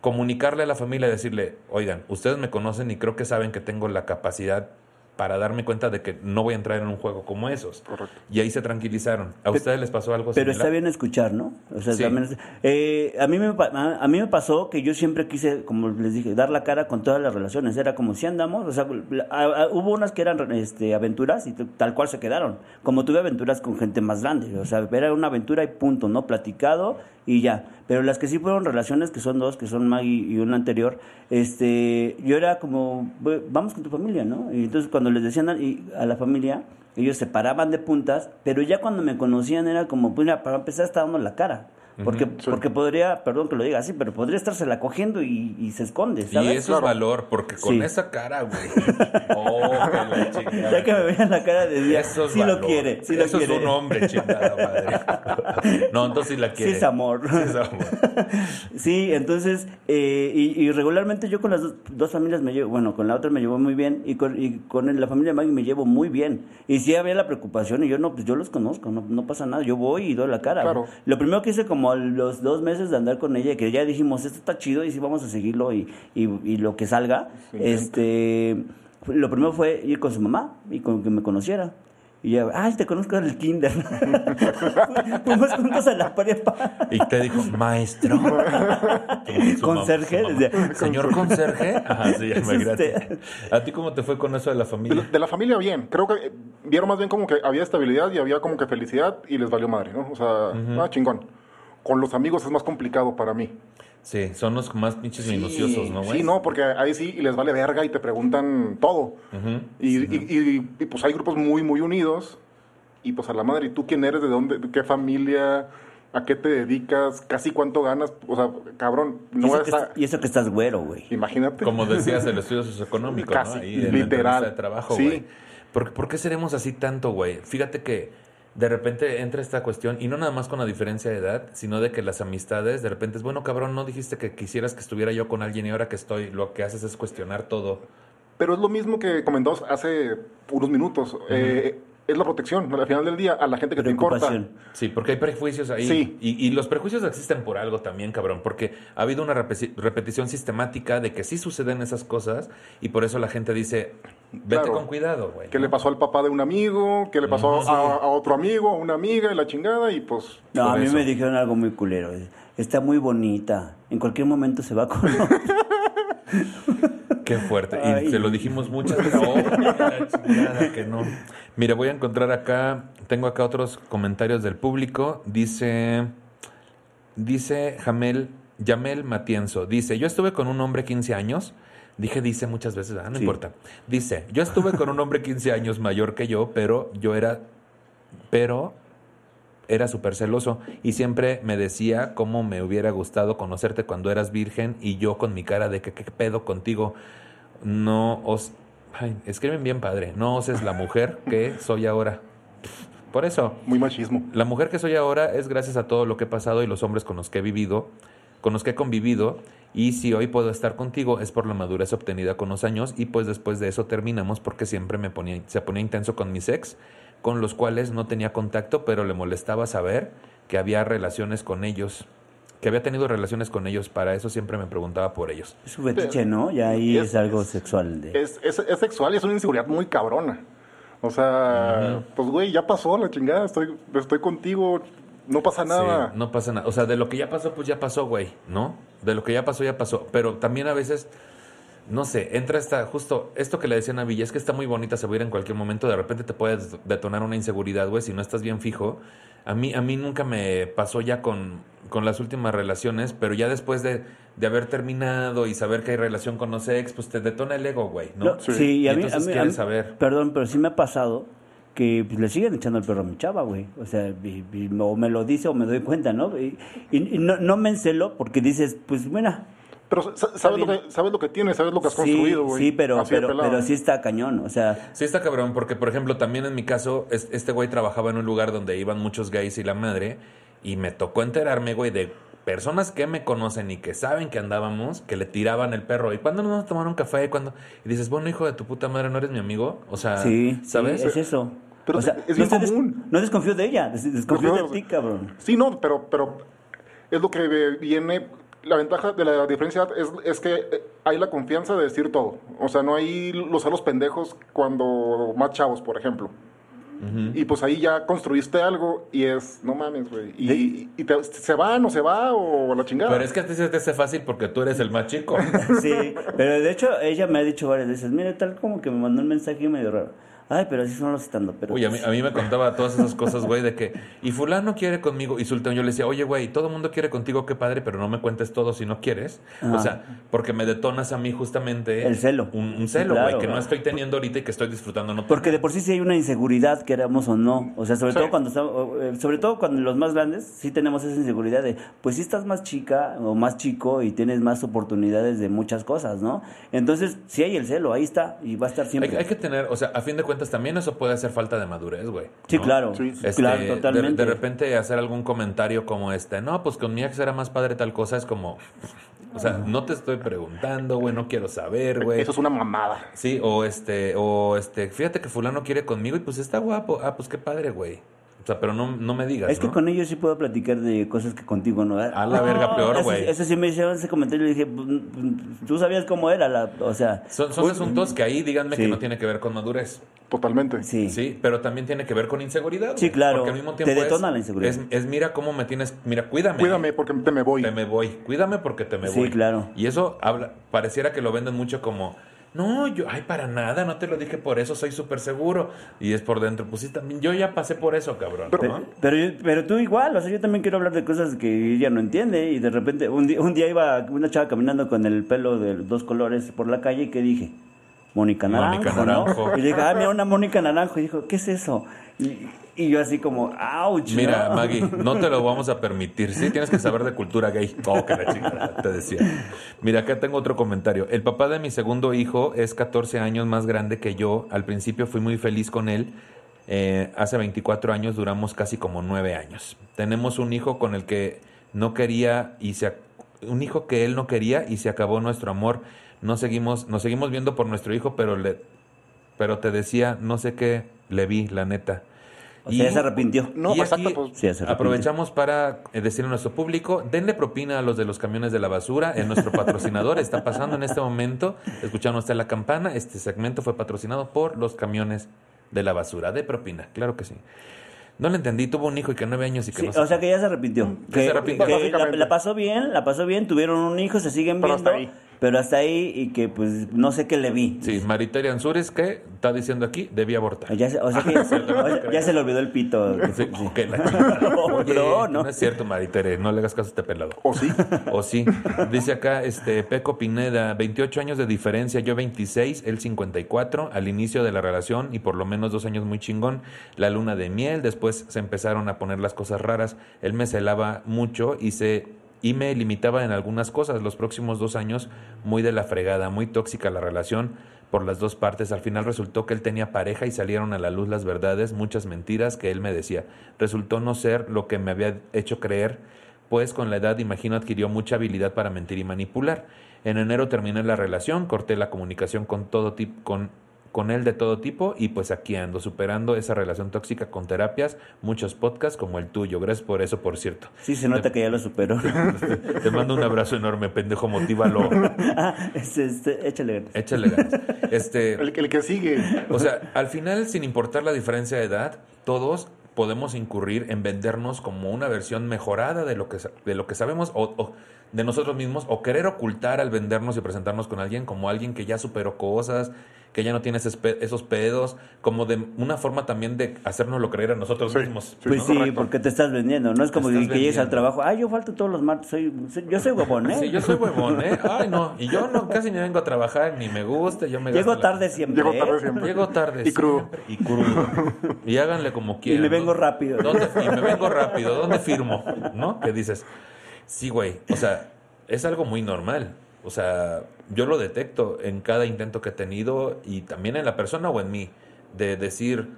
comunicarle a la familia y decirle, oigan, ustedes me conocen y creo que saben que tengo la capacidad para darme cuenta de que no voy a entrar en un juego como esos. Correcto. Y ahí se tranquilizaron. ¿A ustedes les pasó algo Pero similar? está bien escuchar, ¿no? O sea, Sí. también es- eh, a, mí me, a, mí me pasó que yo siempre quise, como les dije, dar la cara con todas las relaciones. Era como si andamos, o sea, la- a- a- hubo unas que eran este, aventuras y tal cual se quedaron. Como tuve aventuras con gente más grande, o sea, era una aventura y punto, ¿no? Platicado y ya. Pero las que sí fueron relaciones, que son dos, que son Maggie y una anterior, este, yo era como, "Ve, vamos con tu familia, ¿no? Y entonces cuando les decían a, y a la familia, ellos se paraban de puntas, pero ya cuando me conocían era como, pues mira, para empezar está dando la cara. Porque, sí. porque podría, perdón que lo diga así, pero podría estársela cogiendo y, y se esconde, Y ¿sabes? eso es valor, porque con Sí. esa cara, güey. Oh, la. Ya que me vean la cara de día, Eso es sí lo quiere, sí lo Eso quiere. es un hombre, chingada madre. No, entonces sí la Sí quiere. es amor. Sí es amor. Sí, entonces, eh, y, y regularmente yo con las dos, dos familias me llevo, bueno, con la otra me llevo muy bien y con, y con la familia de Maggie me llevo muy bien. Y sí había la preocupación y yo no, pues yo los conozco, no, no pasa nada, yo voy y doy la cara. Claro. Lo primero que hice como a los dos meses de andar con ella, que ya dijimos, esto está chido y sí vamos a seguirlo y, y, y lo que salga, Sí, este, lo primero fue ir con su mamá y con que me conociera. Y ya, ay, te conozco del kinder. Fuimos juntos a la prepa. Y te dijo, maestro. Conserje, decía. Señor conserje. Ajá, sí, Es usted. ¿A ti cómo te fue con eso de la familia? de la familia bien, creo que eh, vieron más bien como que había estabilidad y había como que felicidad y les valió madre, ¿no? O sea, ah, chingón. Con los amigos es más complicado para mí. Sí, son los más pinches minuciosos, ¿no, güey? Sí, no, porque ahí sí y les vale verga y te preguntan todo. Ujú. y, y- y- y, pues hay grupos muy, muy unidos. Y pues a la madre, ¿y tú quién eres? ¿De dónde? ¿De qué familia? ¿A qué te dedicas? ¿Casi cuánto ganas? O sea, cabrón, y, no eso vas que, a... y eso que estás güero, güey. Imagínate. Como decías, el estudio socioeconómico, Casi, ¿no? Ahí en la literal. entrevista de trabajo, Sí. güey. ¿Por, por qué seremos así tanto, güey? Fíjate que de repente entra esta cuestión, y no nada más con la diferencia de edad, sino de que las amistades, de repente es, bueno, cabrón, no dijiste que quisieras que estuviera yo con alguien y ahora que estoy, lo que haces es cuestionar todo. Pero es lo mismo que comentamos hace unos minutos. Eh, es la protección, al final del día, a la gente que te importa. Sí, porque hay prejuicios ahí. Sí. Y, y los prejuicios existen por algo también, cabrón. Porque ha habido una repeti- repetición sistemática de que sí suceden esas cosas y por eso la gente dice, vete Claro. con cuidado, güey. ¿Qué ¿no? le pasó al papá de un amigo? ¿Qué le pasó a, a otro amigo, a una amiga y la chingada? Y pues... No, a mí eso. me dijeron algo muy culero. Está muy bonita. En cualquier momento se va con. Qué fuerte. Ay. Y te lo dijimos muchas veces. Oh, que no. Mira, voy a encontrar acá, tengo acá otros comentarios del público. Dice, dice Jamel, Yamel Matienzo, dice, yo estuve con un hombre 15 años. Dije, dice muchas veces, ah, no Sí. importa. Dice, yo estuve con un hombre 15 años mayor que yo, pero yo era, pero era súper celoso y siempre me decía cómo me hubiera gustado conocerte cuando eras virgen y yo con mi cara de que qué pedo contigo. No os... Ay, escriben bien padre. No oses la mujer que soy ahora. Por eso, Muy machismo. la mujer que soy ahora es gracias a todo lo que he pasado y los hombres con los que he vivido, con los que he convivido. Y si hoy puedo estar contigo es por la madurez obtenida con los años y pues después de eso terminamos porque siempre me ponía, se ponía intenso con mis ex, con los cuales no tenía contacto, pero le molestaba saber que había relaciones con ellos, que había tenido relaciones con ellos. Para eso siempre me preguntaba por ellos. Es un fetiche, ¿no? Ya ahí Es- es, algo sexual. De... Es, es, es sexual y es una inseguridad muy cabrona. O sea, pues güey, ya pasó la chingada, estoy, estoy contigo, no pasa nada. Sí, no pasa nada. O sea, de lo que ya pasó, pues ya pasó, güey, ¿no? De lo que ya pasó, ya pasó. Pero también a veces no sé, entra esta, justo esto que le decían a Villa, es que está muy bonita, se va a ir en cualquier momento, de repente te puede detonar una inseguridad, güey, si no estás bien fijo. A mí, a mí nunca me pasó ya con, con las últimas relaciones, pero ya después de, de haber terminado y saber que hay relación con los ex, pues te detona el ego, güey, ¿no? No, sí, y Y a mí, a mí- a mí- saber. Perdón, pero sí me ha pasado que pues, le siguen echando el perro a mi chava, güey. O sea, y- y- o me lo dice o me doy cuenta, ¿no? Y, y- y no, no me encelo porque dices, pues, bueno, Pero sa- sabes lo, que, sabes lo que tienes, sabes lo que has sí, construido, güey. sí, pero, pero, pelado. pero sí está cañón. O sea, Sí está cabrón, porque por ejemplo, también en mi caso, es- este güey trabajaba en un lugar donde iban muchos gays y la madre, y me tocó enterarme, güey, de personas que me conocen y que saben que andábamos, que le tiraban el perro. ¿Y cuándo nos vamos a tomar un café? ¿Cuándo? Y dices, bueno, hijo de tu puta madre, ¿no eres mi amigo? O sea, sí, ¿sabes? sí, es eso. Pero o es- sea, es no, des- común. no desconfío de ella, des- desconfío de ti, cabrón. Sí, no, pero, pero es lo que viene. La ventaja de la diferencia es, es que hay la confianza de decir todo. O sea, no hay los los pendejos cuando más chavos, por ejemplo. Y pues ahí ya construiste algo y es, no mames, güey. Y, y te- se va, no se va o la chingada. Pero es que a ti se te hace fácil porque tú eres el más chico. Sí, pero de hecho ella me ha dicho varias veces, mire, tal como que me mandó un mensaje medio raro. Ay, pero así son los estando, pero... Uy, a mí, a mí me contaba todas esas cosas, güey, de que, y fulano quiere conmigo, y Sultán, yo le decía, oye, güey, todo el mundo quiere contigo, qué padre, pero no me cuentes todo si no quieres. O sea, porque me detonas a mí justamente... El celo. Un, un Sí, celo, güey, claro. que no estoy teniendo ahorita y que estoy disfrutando. No Porque de por sí sí hay una inseguridad, queramos o no. O sea, sobre Sí. todo cuando estamos, eh, sobre todo cuando los más grandes sí tenemos esa inseguridad de, pues sí estás más chica o más chico y tienes más oportunidades de muchas cosas, ¿no? Entonces, si hay el celo, ahí está y va a estar siempre. Hay, hay que tener, o sea, a fin de cuentas también eso puede ser falta de madurez, güey. Sí, ¿no? claro, Sí. Este, claro, de- totalmente. De, repente hacer algún comentario como este, no, pues con mi ex era más padre tal cosa, es como, o sea, no te estoy preguntando, güey, no quiero saber, güey. Eso es una mamada. Sí, o este, o este, fíjate que fulano quiere conmigo y pues está guapo. Ah, pues qué padre, güey. O sea, pero no, no me digas, Es que ¿no? con ellos sí puedo platicar de cosas que contigo no. A la verga, peor, güey. Eso, sí me hicieron ese comentario y dije, pues, tú sabías cómo era la, o sea, Son, son asuntos que ahí díganme que Sí. no tiene que ver con madurez. Totalmente. sí. Sí, pero también tiene que ver con inseguridad. Sí, claro. Porque al mismo Te tiempo detona es- la inseguridad. Es, es mira cómo me tienes, mira, cuídame. Cuídame porque te me voy. Te me voy. Cuídame porque te me Sí, voy. claro. Y eso habla, pareciera que lo venden mucho como, no, yo, ay, para nada, no te lo dije por eso, soy súper seguro. Y es por dentro, pues sí, también, yo ya pasé por eso, cabrón. ¿no? Pero, pero tú igual, o sea, yo también quiero hablar de cosas que ella no entiende y de repente un día, un día iba una chava caminando con el pelo de dos colores por la calle y ¿qué dije? Mónica Naranjo, Mónica ¿no? Naranjo. Y dije, ah, mira, una Mónica Naranjo. Y dijo, ¿qué es eso? Y, y yo así como, ouch, Mira, ¿no? Maggie, no te lo vamos a permitir. Sí, tienes que saber de cultura gay. Oh, que la chingada, te decía. Mira, acá tengo otro comentario. El papá de mi segundo hijo es 14 años más grande que yo. Al principio fui muy feliz con él. Eh, hace 24 años duramos casi como 9 años. Tenemos un hijo con el que no quería y se un hijo que él no quería y se acabó nuestro amor. No seguimos, nos seguimos viendo por nuestro hijo, pero le, pero te decía, no sé qué le vi, la neta. O sea, ya se arrepintió. No, y aquí exacto, pues. Sí, aprovechamos para eh, decirle a nuestro público, denle propina a los de los camiones de la basura, en nuestro patrocinador está pasando en este momento, escucharon usted la campana, este segmento fue patrocinado por los camiones de la basura, de propina, claro que sí. No le entendí, tuvo un hijo y que nueve años y que Sí, no se- o sea que ya se arrepintió. Que se arrepintió. que la, pasó bien, la pasó bien, tuvieron un hijo, se siguen Pero viendo, hasta ahí. Pero hasta ahí y que pues no sé qué le vi. Sí, Mariteria Ansures, que está diciendo aquí, debía abortar. Ya se, o sea que o sea, ya se le olvidó el pito. Sí, Sí. que la. Oye, No, no. no es cierto, Maritere, no le hagas caso a este pelado. O sí. O sí. Dice acá, este, Peco Pineda, 28 años de diferencia, yo 26, él 54, al inicio de la relación y por lo menos dos años muy chingón, la luna de miel, después se empezaron a poner las cosas raras, él me celaba mucho y se y me limitaba en algunas cosas. Los próximos dos años, muy de la fregada, muy tóxica la relación por las dos partes. Al final resultó que él tenía pareja y salieron a la luz las verdades, muchas mentiras que él me decía. Resultó no ser lo que me había hecho creer pues con la edad imagino adquirió mucha habilidad para mentir y manipular. En enero terminé la relación, corté la comunicación con todo con con él de todo tipo y pues aquí ando superando esa relación tóxica con terapias, muchos podcasts como el tuyo. Gracias por eso, por cierto. Sí, se nota que ya lo superó. Te mando un abrazo enorme, pendejo, motívalo. Ah, este, este, échale ganas. Échale ganas. Este, El, el que sigue. o sea, al final, sin importar la diferencia de edad, todos podemos incurrir en vendernos como una versión mejorada de lo que, de lo que sabemos o, o de nosotros mismos o querer ocultar al vendernos y presentarnos con alguien como alguien que ya superó cosas, que ya no tiene esos, pe- esos pedos, como de una forma también de hacérnoslo creer a nosotros Sí, mismos. sí, Pues ¿no? sí, Correcto. porque te estás vendiendo, no es como que, llegues al trabajo, ay, yo falto todos los martes, soy, soy- yo soy huevón, ¿eh? Sí, yo soy huevón, ¿eh? Ay, no. Y yo no, casi ni vengo a trabajar, ni me gusta. Yo me Llego la- tarde siempre. Llego tarde ¿eh? siempre. Llego tarde. Y crudo. siempre, Y crudo. Y háganle como quieran. me ¿no? vengo rápido. ¿Dónde- y me vengo rápido. ¿Dónde firmo? ¿No? Que dices, sí, güey. O sea, es algo muy normal. O sea, yo lo detecto en cada intento que he tenido y también en la persona o en mí, de decir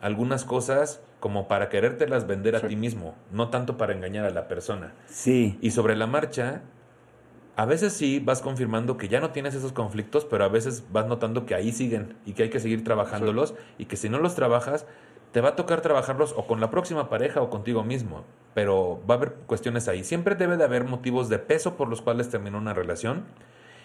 algunas cosas como para querértelas vender a Sí. ti mismo, no tanto para engañar a la persona. Sí, Y sobre la marcha, a veces sí vas confirmando que ya no tienes esos conflictos, pero a veces vas notando que ahí siguen y que hay que seguir trabajándolos y que si no los trabajas, te va a tocar trabajarlos o con la próxima pareja o contigo mismo. Pero va a haber cuestiones ahí. Siempre debe de haber motivos de peso por los cuales terminó una relación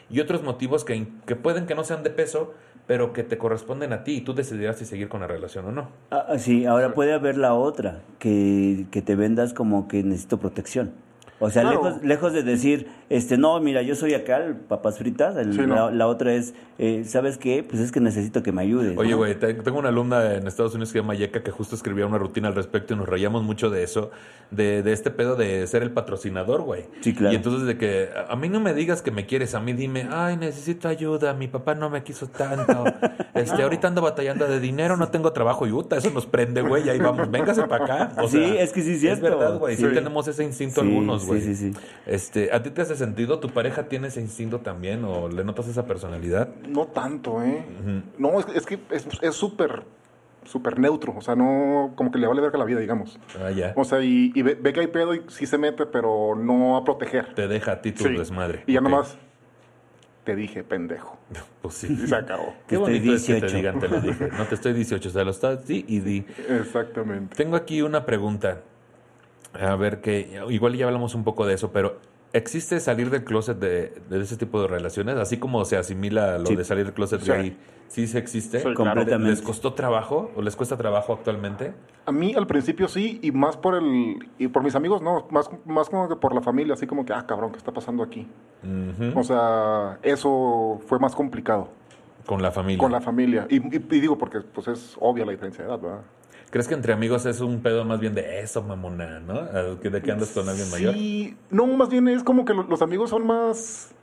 y otros motivos que, que pueden que no sean de peso, pero que te corresponden a ti y tú decidirás si seguir con la relación o no. Ah, ah, sí, ahora puede haber la otra, que, que te vendas como que necesito protección. O sea, Claro. lejos, lejos de decir, este, no, mira, yo soy acá, el papas fritas, el- Sí, no. la, la otra es, eh, ¿sabes qué? Pues es que necesito que me ayudes. Oye, ¿no? güey, te- tengo una alumna en Estados Unidos que se llama Yeka que justo escribía una rutina al respecto y nos reíamos mucho de eso, de, de este pedo de ser el patrocinador, güey. Sí, claro. Y entonces de que a mí no me digas que me quieres, a mí dime, ay, necesito ayuda, mi papá no me quiso tanto, este, ahorita ando batallando de dinero, no tengo trabajo y puta, eso nos prende, güey, y ahí vamos, véngase para acá. O Sí, es que sí es Es cierto. verdad, güey, sí. Sí. tenemos ese instinto Sí, algunos, sí, güey. sí, sí. Este, ¿a ti te hace sentido? ¿Tu pareja tiene ese instinto también o le notas esa personalidad? No tanto, ¿eh? No, es, es que es súper, súper neutro. O sea, no, como que le vale verga la vida, digamos. Ah, ya. O sea, y, y ve, ve que hay pedo y sí se mete, pero no a proteger. Te deja a ti tu Sí. desmadre. Y ya nomás, te dije, pendejo. Pues sí. Y se acabó. Qué Estoy bonito es que te 18. digan, te lo dije. No te estoy 18, o sea, lo estás sí y di. Exactamente. Tengo aquí una pregunta. A ver, que igual ya hablamos un poco de eso, pero ¿existe salir del closet de, de ese tipo de relaciones? Así como se asimila lo Sí. de salir del closet Sí. gay, ¿sí se existe? Completamente. ¿Les costó trabajo o les cuesta trabajo actualmente? A mí al principio sí, y más por el y por mis amigos, no, más, más como que por la familia, así como que, ah, cabrón, ¿qué está pasando aquí? O sea, eso fue más complicado Con la familia. con la familia. Y, y- y digo porque pues es obvia la diferencia de edad, ¿verdad? ¿Crees que entre amigos es un pedo más bien de eso, mamona, ¿no? ¿De que andas con alguien mayor? Sí, no, más bien es como que lo- los amigos son más,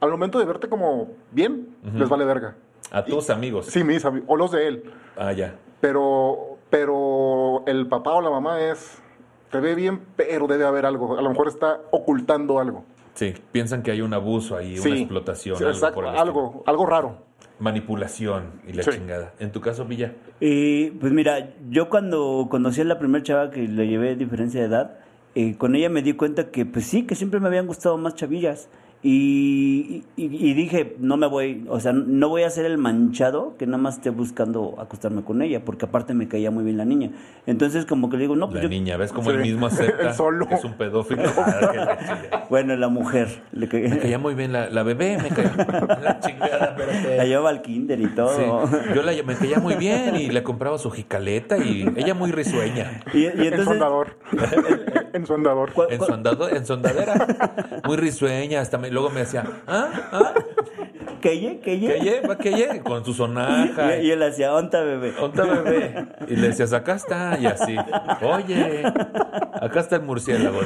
al momento de verte como bien, les vale verga. A tus amigos. Sí, mis amigos, o los de él. Ah, ya. Pero, pero el papá o la mamá es, te ve bien, pero debe haber algo. A lo mejor está ocultando algo. Sí, piensan que hay un abuso ahí, Sí. una explotación, Sí, algo exacto, por el algo, algo raro. Manipulación y la Sí. chingada. En tu caso, Villa. Y pues mira, yo cuando conocí a la primera chava que le llevé diferencia de edad, eh, con ella me di cuenta que pues sí, que siempre me habían gustado más chavillas. Y, y- y dije, no me voy, o sea, no voy a ser el manchado que nada más esté buscando acostarme con ella, porque aparte me caía muy bien la niña. Entonces como que le digo, no, pues La yo, niña, ¿ves cómo Sí. el mismo acepta El solo. que es un pedófilo? Ah, bueno, la mujer, le ca- Me caía muy bien la, la bebé, me caía la chingada, espérate. la llevaba al kinder y todo. Sí, yo la, me caía muy bien y le compraba su jicaleta y ella muy risueña. Y, y en su andador. en su andador. En su, en su andadera. Muy risueña. Hasta me- luego me decía, ¿ah? ¿ah? ¿qué ye? ¿Qué ye? ¿Qué lle? ¿Va qué lle? Con su sonaja. Y, y él hacía, onta bebé. ¿Dónde está, bebé? Y le decías, acá está. Y así, oye, acá está el murciélago.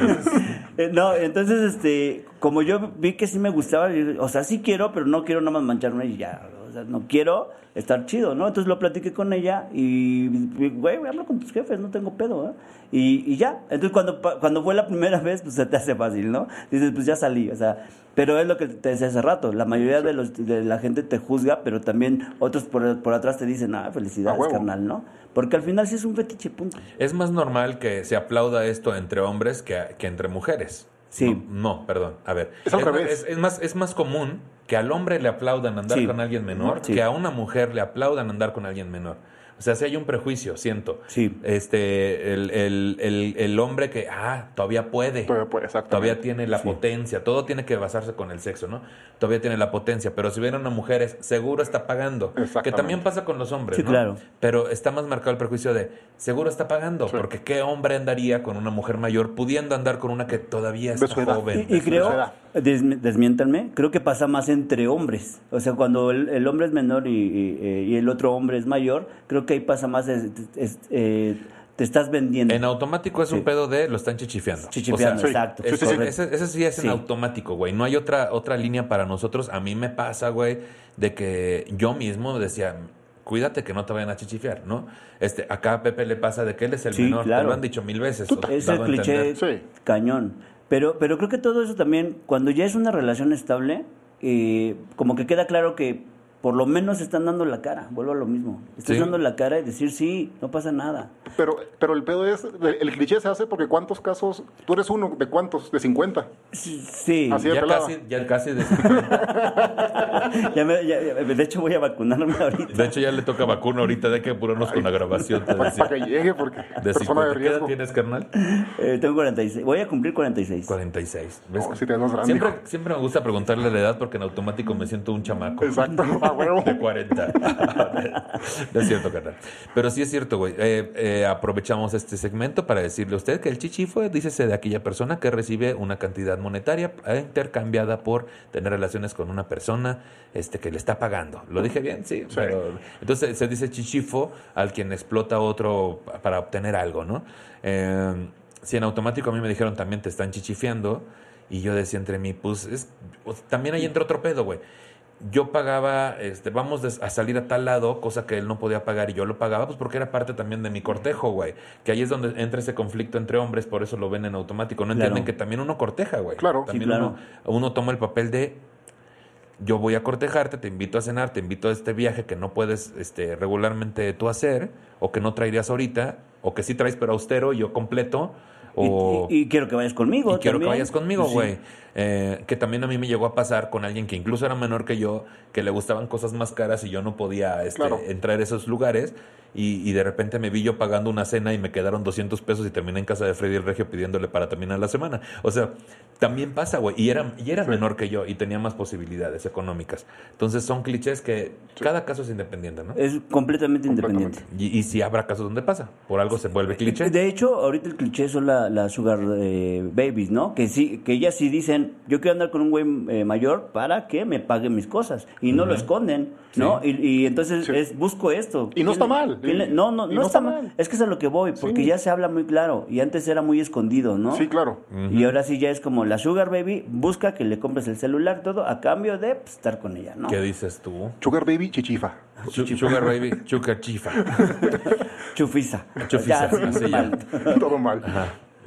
Eh, No, entonces, este, como yo vi que sí me gustaba, o sea, sí quiero, pero no quiero nada más mancharme y ya, o sea, no quiero estar chido, ¿no? Entonces lo platiqué con ella y, güey, habla con tus jefes, no tengo pedo, ¿eh? Y, y ya, entonces cuando, pa- cuando fue la primera vez, pues se te hace fácil, ¿no? Dices, pues ya salí, o sea, pero es lo que te decía hace rato, la mayoría de, los, de la gente te juzga, pero también otros por, por atrás te dicen, ah, felicidades, carnal, ¿no? Porque al final sí es un fetiche, punto. Es más normal que se aplauda esto entre hombres que, que entre mujeres. Sí. No, no, perdón. A ver. Es al más- revés. Es, es más, es más común que al hombre le aplaudan andar Sí. con alguien menor Sí. que a una mujer le aplaudan andar con alguien menor. O sea, si hay un prejuicio, siento. Sí. Este, el, el, el, el hombre que, ah, todavía puede. Todavía puede. Todavía tiene la potencia. Todo tiene que basarse con el sexo, ¿no? Todavía tiene la potencia. Pero si viene una mujer, es- seguro está pagando. Que también pasa con los hombres, Sí, ¿no? claro. Pero está más marcado el prejuicio de, seguro está pagando. Sí. Porque ¿qué hombre andaría con una mujer mayor pudiendo andar con una que todavía está joven? Y, y creo, desmiéntanme, creo que pasa más entre hombres. O sea, cuando el, el hombre es menor y, y- eh, y el otro hombre es mayor, creo que ahí pasa más, es- es- eh, te estás vendiendo. En automático es un pedo de lo están chichifiando. Chichipeando, sí. exacto. Es Sí, sí. Ese, ese sí es en automático, güey. No hay otra, otra línea para nosotros. A mí me pasa, güey, de que yo mismo decía, cuídate que no te vayan a chichifiar, ¿no? Este, acá a Pepe le pasa de que él es el Sí, menor. Te lo han dicho mil veces. Es el a cliché cañón. Pero, pero creo que todo eso también, cuando ya es una relación estable, eh, como que queda claro que por lo menos están dando la cara. Vuelvo a lo mismo. Estás Sí. dando la cara y decir, sí, no pasa nada. Pero, pero el pedo es, el cliché se hace porque ¿cuántos casos? Tú eres uno, ¿de cuántos? De 50. Sí. sí. Así de Ya pelada. casi, ya casi. De, Ya me- ya- ya- de hecho, voy a vacunarme ahorita. de hecho, ya le toca vacuna ahorita. Hay que apurarnos con la grabación. Te Para, que llegue, porque De persona de 50. ¿Qué edad tienes, carnal? Eh, tengo 46. Voy a cumplir 46. 46. ¿Ves? No, si te siempre, siempre me gusta preguntarle la edad porque en automático me siento un chamaco. Exacto. De 40. no es cierto, carnal. Pero sí es cierto, güey. Eh, eh, aprovechamos este segmento para decirle a usted que el chichi fue, dícese, de aquella persona que recibe una cantidad monetaria eh, intercambiada por tener relaciones con una persona este, que le está pagando. ¿Lo dije bien? Sí. Pero, entonces se dice chichifo al quien explota otro pa- para obtener algo, ¿no? Eh, si en automático a mí me dijeron también te están chichifeando y yo decía entre mí, pues es, pues, también ahí entra otro pedo, güey yo pagaba, este, vamos a salir a tal lado, cosa que él no podía pagar y yo lo pagaba, pues porque era parte también de mi cortejo, güey. Que ahí es donde entra ese conflicto entre hombres, por eso lo ven en automático. No Claro. entienden que también uno corteja, güey. Claro. También Sí, claro. Uno, uno toma el papel de yo voy a cortejarte, te invito a cenar, te invito a este viaje que no puedes este, regularmente tú hacer, o que no traerías ahorita, o que sí traes pero austero y yo completo, o... y, y quiero que vayas conmigo. Y quiero que vayas conmigo, Sí. güey. Eh, que también a mí me llegó a pasar con alguien que incluso era menor que yo, que le gustaban cosas más caras y yo no podía este, Claro. entrar a esos lugares. Y, y de repente me vi yo pagando una cena y me quedaron 200 pesos y terminé en casa de Freddy el Regio pidiéndole para terminar la semana. O sea, también pasa, güey. Y era, y era menor que yo y tenía más posibilidades económicas. Entonces son clichés que cada caso es independiente, ¿no? Es completamente Completamente. independiente. Y, y si habrá casos donde pasa. Por algo se vuelve cliché. De hecho, ahorita el cliché son las la sugar eh, babies, ¿no? Que sí, que ellas sí dicen, yo quiero andar con un güey eh, mayor para que me pague mis cosas. Y no lo esconden, ¿no? Y, y entonces Sí. es, busco esto. Y no ¿Quién está mal. Quién le- no, no, no, no está mal. Es que es a lo que voy, porque Sí. ya se habla muy claro. Y antes era muy escondido, ¿no? Sí, claro. Y ahora sí ya es como la sugar baby, busca que le compres el celular, todo, a cambio de pues, estar con ella, ¿no? ¿Qué dices tú? Sugar Baby Chichifa. Su- Sugar Baby, Chuca Chifa. Chufisa. Chufisa, Ya, sí. Todo mal.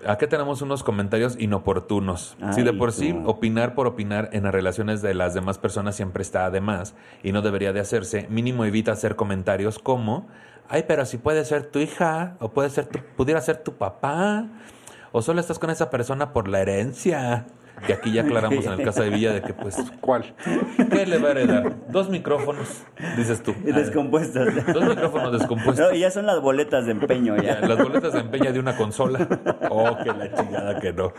Acá tenemos unos comentarios inoportunos. Ay, si de por sí no. opinar por opinar en las relaciones de las demás personas siempre está de más y no debería de hacerse, mínimo evita hacer comentarios como, ay, pero si puede ser tu hija o puede ser tu, pudiera ser tu papá o solo estás con esa persona por la herencia. Que aquí ya aclaramos en el caso de Villa de que pues, ¿Cuál? ¿qué le va a heredar? Dos micrófonos, dices tú. Y descompuestas. Dos micrófonos descompuestos. No, y ya son las boletas de empeño ya. Las boletas de empeña de una consola. Oh, que la chingada que no.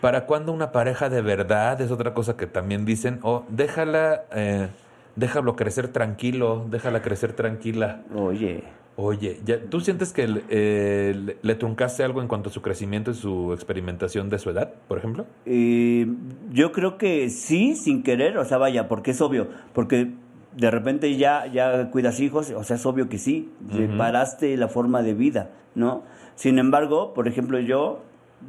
¿Para cuándo una pareja de verdad? Es otra cosa que también dicen. O déjala, eh, déjalo crecer tranquilo, déjala crecer tranquila. Oye. Oye, ya, ¿tú sientes que le- eh, le, le truncaste algo en cuanto a su crecimiento y su experimentación de su edad, por ejemplo? Eh, yo creo que sí, sin querer, o sea, vaya, porque es obvio, porque de repente ya, ya cuidas hijos, o sea, es obvio que sí, reparaste la forma de vida, ¿no? Sin embargo, por ejemplo, yo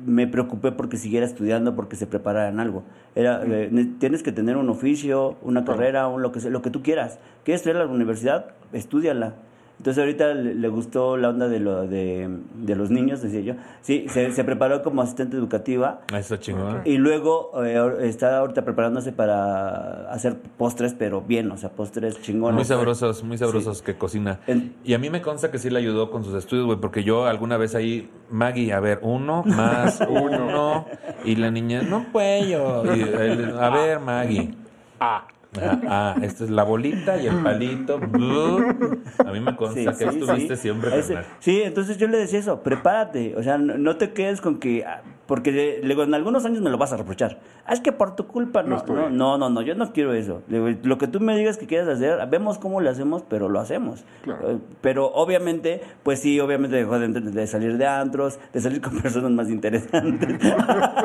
me preocupé porque siguiera estudiando, porque se preparara en algo. Era, eh, ne- tienes que tener un oficio, una carrera, un lo que sea, lo que tú quieras. ¿Quieres estudiar a la universidad? Estúdiala. Entonces ahorita le, le gustó la onda de, lo, de, de los niños, decía yo. Sí, se, se preparó como asistente educativa Ah, Eso chingón. y luego eh, está ahorita preparándose para hacer postres, pero bien, o sea, postres chingones. Muy sabrosos, muy sabrosos que cocina. Y a mí me consta que sí le ayudó con sus estudios, güey, porque yo alguna vez ahí, Maggie, a ver, uno más uno, y la niña, no puedo. Y él, a ver, Maggie. Ah. Ah, ah, esta es la bolita y el palito. A mí me consta que estuviste siempre. sí, entonces yo le decía eso, prepárate, o sea, no, te quedes con que, ah, porque luego en algunos años me lo vas a reprochar. Ah, es que por tu culpa no, no, no, no, yo no quiero eso. Lo que tú me digas que quieres hacer, vemos cómo lo hacemos, pero lo hacemos. Eh, pero obviamente, pues sí, obviamente dejó de, salir de antros, de salir con personas más interesantes.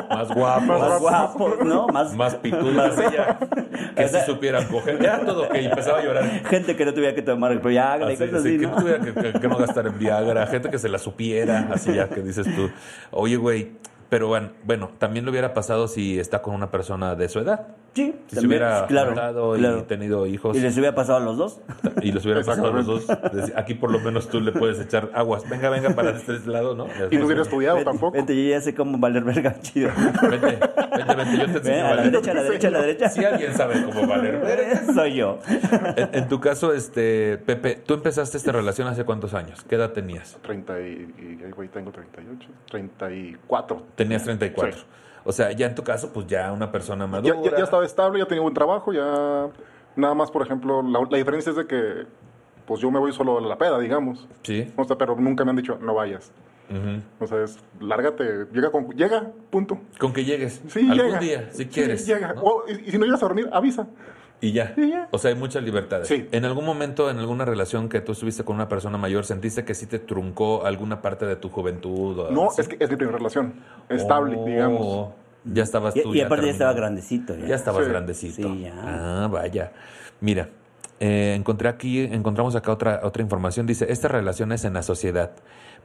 más guapos. Más guapos, ¿no? Más, más pitudas. que si supieran coger. Ya todo que empezaba a llorar. Gente que no tuviera que tomar el Viagra y cosas así, ¿no? Que, tuviera que, que, no gastar en Viagra. Gente que se la supiera, así ya que dices tú. Oye, güey, pero bueno, bueno, también le hubiera pasado si está con una persona de su edad. Sí, si se hubiera claro, y tenido hijos. ¿Y les hubiera pasado a los dos? Y les hubiera pasado a los dos. Aquí por lo menos tú le puedes echar aguas. Venga, venga para este lado, ¿no? Y no hubiera estudiado tampoco. Vente, yo ya sé cómo valer verga, chido. Vente, vente, vente, yo te enseño a, la derecha, a la derecha, a la derecha. Si alguien sabe cómo valer verga. Soy yo. En, tu caso, este, Pepe, ¿tú empezaste esta relación hace cuántos años? ¿Qué edad tenías? 30 y, y, güey, tengo 38, 34. Tenías 34. O sea, ya en tu caso, pues ya una persona madura. Ya, ya, estaba estable, ya tenía buen trabajo, ya... Nada más, por ejemplo, la, diferencia es de que pues yo me voy solo a la peda, digamos. Sí. O sea, pero nunca me han dicho, no vayas. O sea, es, lárgate, llega, con, llega, punto. Con que llegues. Sí, Algún día, si quieres. llega. y, si no llegas a dormir, avisa. Y ya. O sea, hay mucha libertad. Sí. ¿En algún momento, en alguna relación que tú estuviste con una persona mayor, sentiste que sí te truncó alguna parte de tu juventud? no, es que es mi primera relación. Estable, oh. digamos. Ya estabas tú. Y, aparte ya estaba grandecito. Ya, estabas grandecito. Sí, ya. Ah, vaya. Mira, eh, encontré aquí, encontramos acá otra, otra información. Dice, estas relaciones en la sociedad.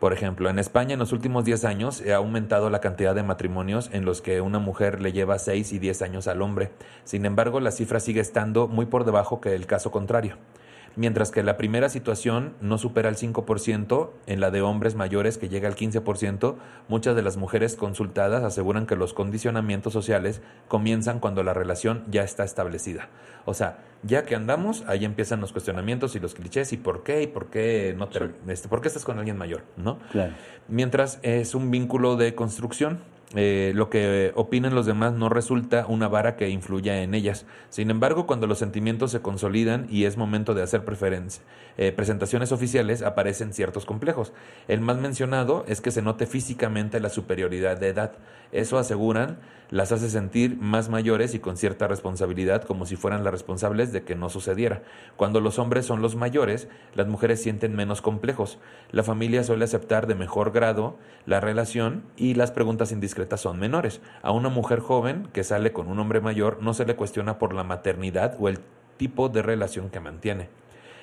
Por ejemplo, en España en los últimos 10 años ha aumentado la cantidad de matrimonios en los que una mujer le lleva 6 y 10 años al hombre. Sin embargo, la cifra sigue estando muy por debajo que el caso contrario mientras que la primera situación no supera el 5%, en la de hombres mayores que llega al 15%, muchas de las mujeres consultadas aseguran que los condicionamientos sociales comienzan cuando la relación ya está establecida. O sea, ya que andamos, ahí empiezan los cuestionamientos y los clichés y por qué y por qué no te, este, por qué estás con alguien mayor, ¿no? Claro. Mientras es un vínculo de construcción, eh, lo que opinen los demás no resulta una vara que influya en ellas. Sin embargo, cuando los sentimientos se consolidan y es momento de hacer preferencia, eh, presentaciones oficiales, aparecen ciertos complejos. El más mencionado es que se note físicamente la superioridad de edad. Eso aseguran las hace sentir más mayores y con cierta responsabilidad como si fueran las responsables de que no sucediera. Cuando los hombres son los mayores, las mujeres sienten menos complejos. La familia suele aceptar de mejor grado la relación y las preguntas indiscretas son menores. A una mujer joven que sale con un hombre mayor no se le cuestiona por la maternidad o el tipo de relación que mantiene.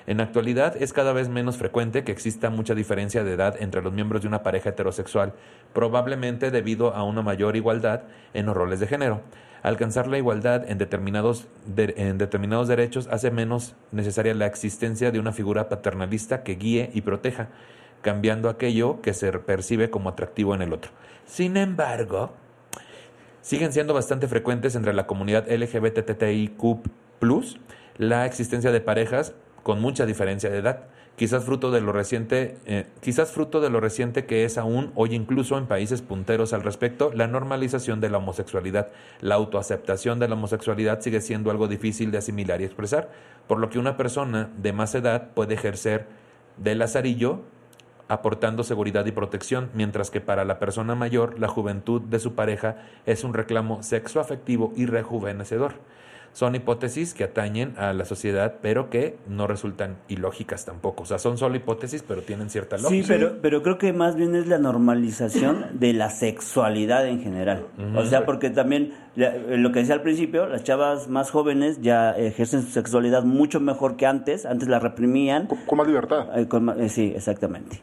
En la actualidad es cada vez menos frecuente que exista mucha diferencia de edad entre los miembros de una pareja heterosexual, probablemente debido a una mayor igualdad en los roles de género. Alcanzar la igualdad en determinados, en determinados derechos hace menos necesaria la existencia de una figura paternalista que guíe y proteja, cambiando aquello que se percibe como atractivo en el otro. Sin embargo, siguen siendo bastante frecuentes entre la comunidad LGBTTIQ la existencia de parejas con mucha diferencia de edad, quizás fruto de lo reciente, eh, quizás fruto de lo reciente que es aún hoy incluso en países punteros al respecto, la normalización de la homosexualidad. La autoaceptación de la homosexualidad sigue siendo algo difícil de asimilar y expresar, por lo que una persona de más edad puede ejercer de lazarillo aportando seguridad y protección, mientras que para la persona mayor la juventud de su pareja es un reclamo sexoafectivo y rejuvenecedor. Son hipótesis que atañen a la sociedad, pero que no resultan ilógicas tampoco. O sea, son solo hipótesis, pero tienen cierta lógica. Sí, pero, pero creo que más bien es la normalización de la sexualidad en general. O sea, porque también, lo que decía al principio, las chavas más jóvenes ya ejercen su sexualidad mucho mejor que antes. Antes la reprimían. Con, más libertad. Eh, eh, sí, exactamente.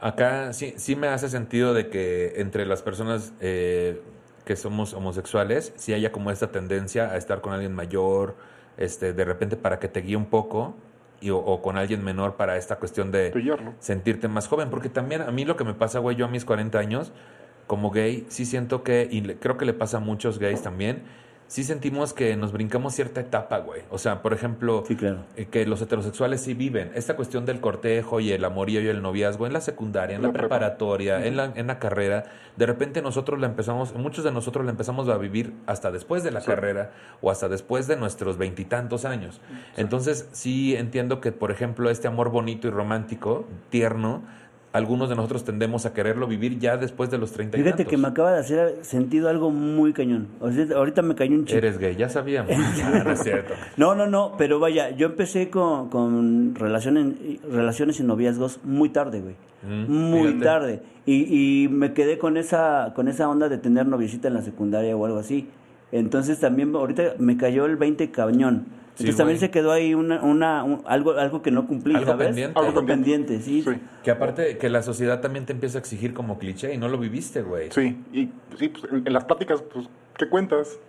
Acá sí, sí me hace sentido de que entre las personas... Eh, que somos homosexuales, si haya como esta tendencia a estar con alguien mayor, este, de repente para que te guíe un poco, y, o, con alguien menor para esta cuestión de sentirte más joven. Porque también a mí lo que me pasa, güey, yo a mis 40 años, como gay, sí siento que, y creo que le pasa a muchos gays también, sí sentimos que nos brincamos cierta etapa, güey. O sea, por ejemplo, Sí, claro. eh, que los heterosexuales sí viven esta cuestión del cortejo y el amorío y el noviazgo en la secundaria, en la La prepa. preparatoria, en la, en la carrera. De repente nosotros la empezamos, muchos de nosotros la empezamos a vivir hasta después de la carrera o hasta después de nuestros veintitantos años. Entonces sí entiendo que, por ejemplo, este amor bonito y romántico, tierno, algunos de nosotros tendemos a quererlo vivir ya después de los treinta y Fíjate que me acaba de hacer sentido algo muy cañón. O sea, ahorita me cayó un chip. Eres gay, ya sabíamos. Ah, no es cierto. No, no, no, pero vaya, yo empecé con, con relaciones, relaciones y noviazgos muy tarde, güey. Mm, muy fíjate. tarde. Y, y me quedé con esa, con esa onda de tener noviecita en la secundaria o algo así. Entonces también ahorita me cayó el 20 cañón. Sí, Entonces también güey. se quedó ahí una, una, un- algo, algo que no cumplí, Algo ¿sabes? pendiente. Algo pendiente, sí. Sí. Que aparte que la sociedad también te empieza a exigir como cliché y no lo viviste, güey. Sí, y sí, pues, en, en las pláticas, pues, ¿qué cuentas?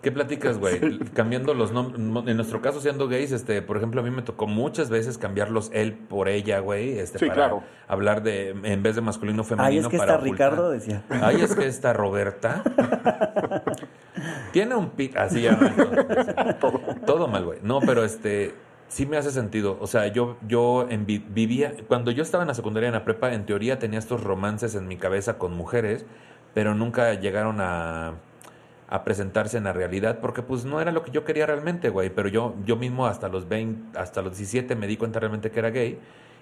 ¿Qué platicas, güey? Cambiando los nombres. En nuestro caso, siendo gays, este, por ejemplo, a mí me tocó muchas veces cambiarlos él por ella, güey. Este, Sí, para claro. hablar de, en vez de masculino, femenino. Ay, es que para está ocultar. Ricardo, decía. Ay, es que está Roberta. Tiene un. Así ya. Todo, todo mal, güey. No, pero este. Sí me hace sentido. O sea, yo, yo en vi- vivía. Cuando yo estaba en la secundaria, en la prepa, en teoría tenía estos romances en mi cabeza con mujeres, pero nunca llegaron a, a presentarse en la realidad porque, pues, no era lo que yo quería realmente, güey. Pero yo, yo mismo, hasta los 20, hasta los 17, me di cuenta realmente que era gay.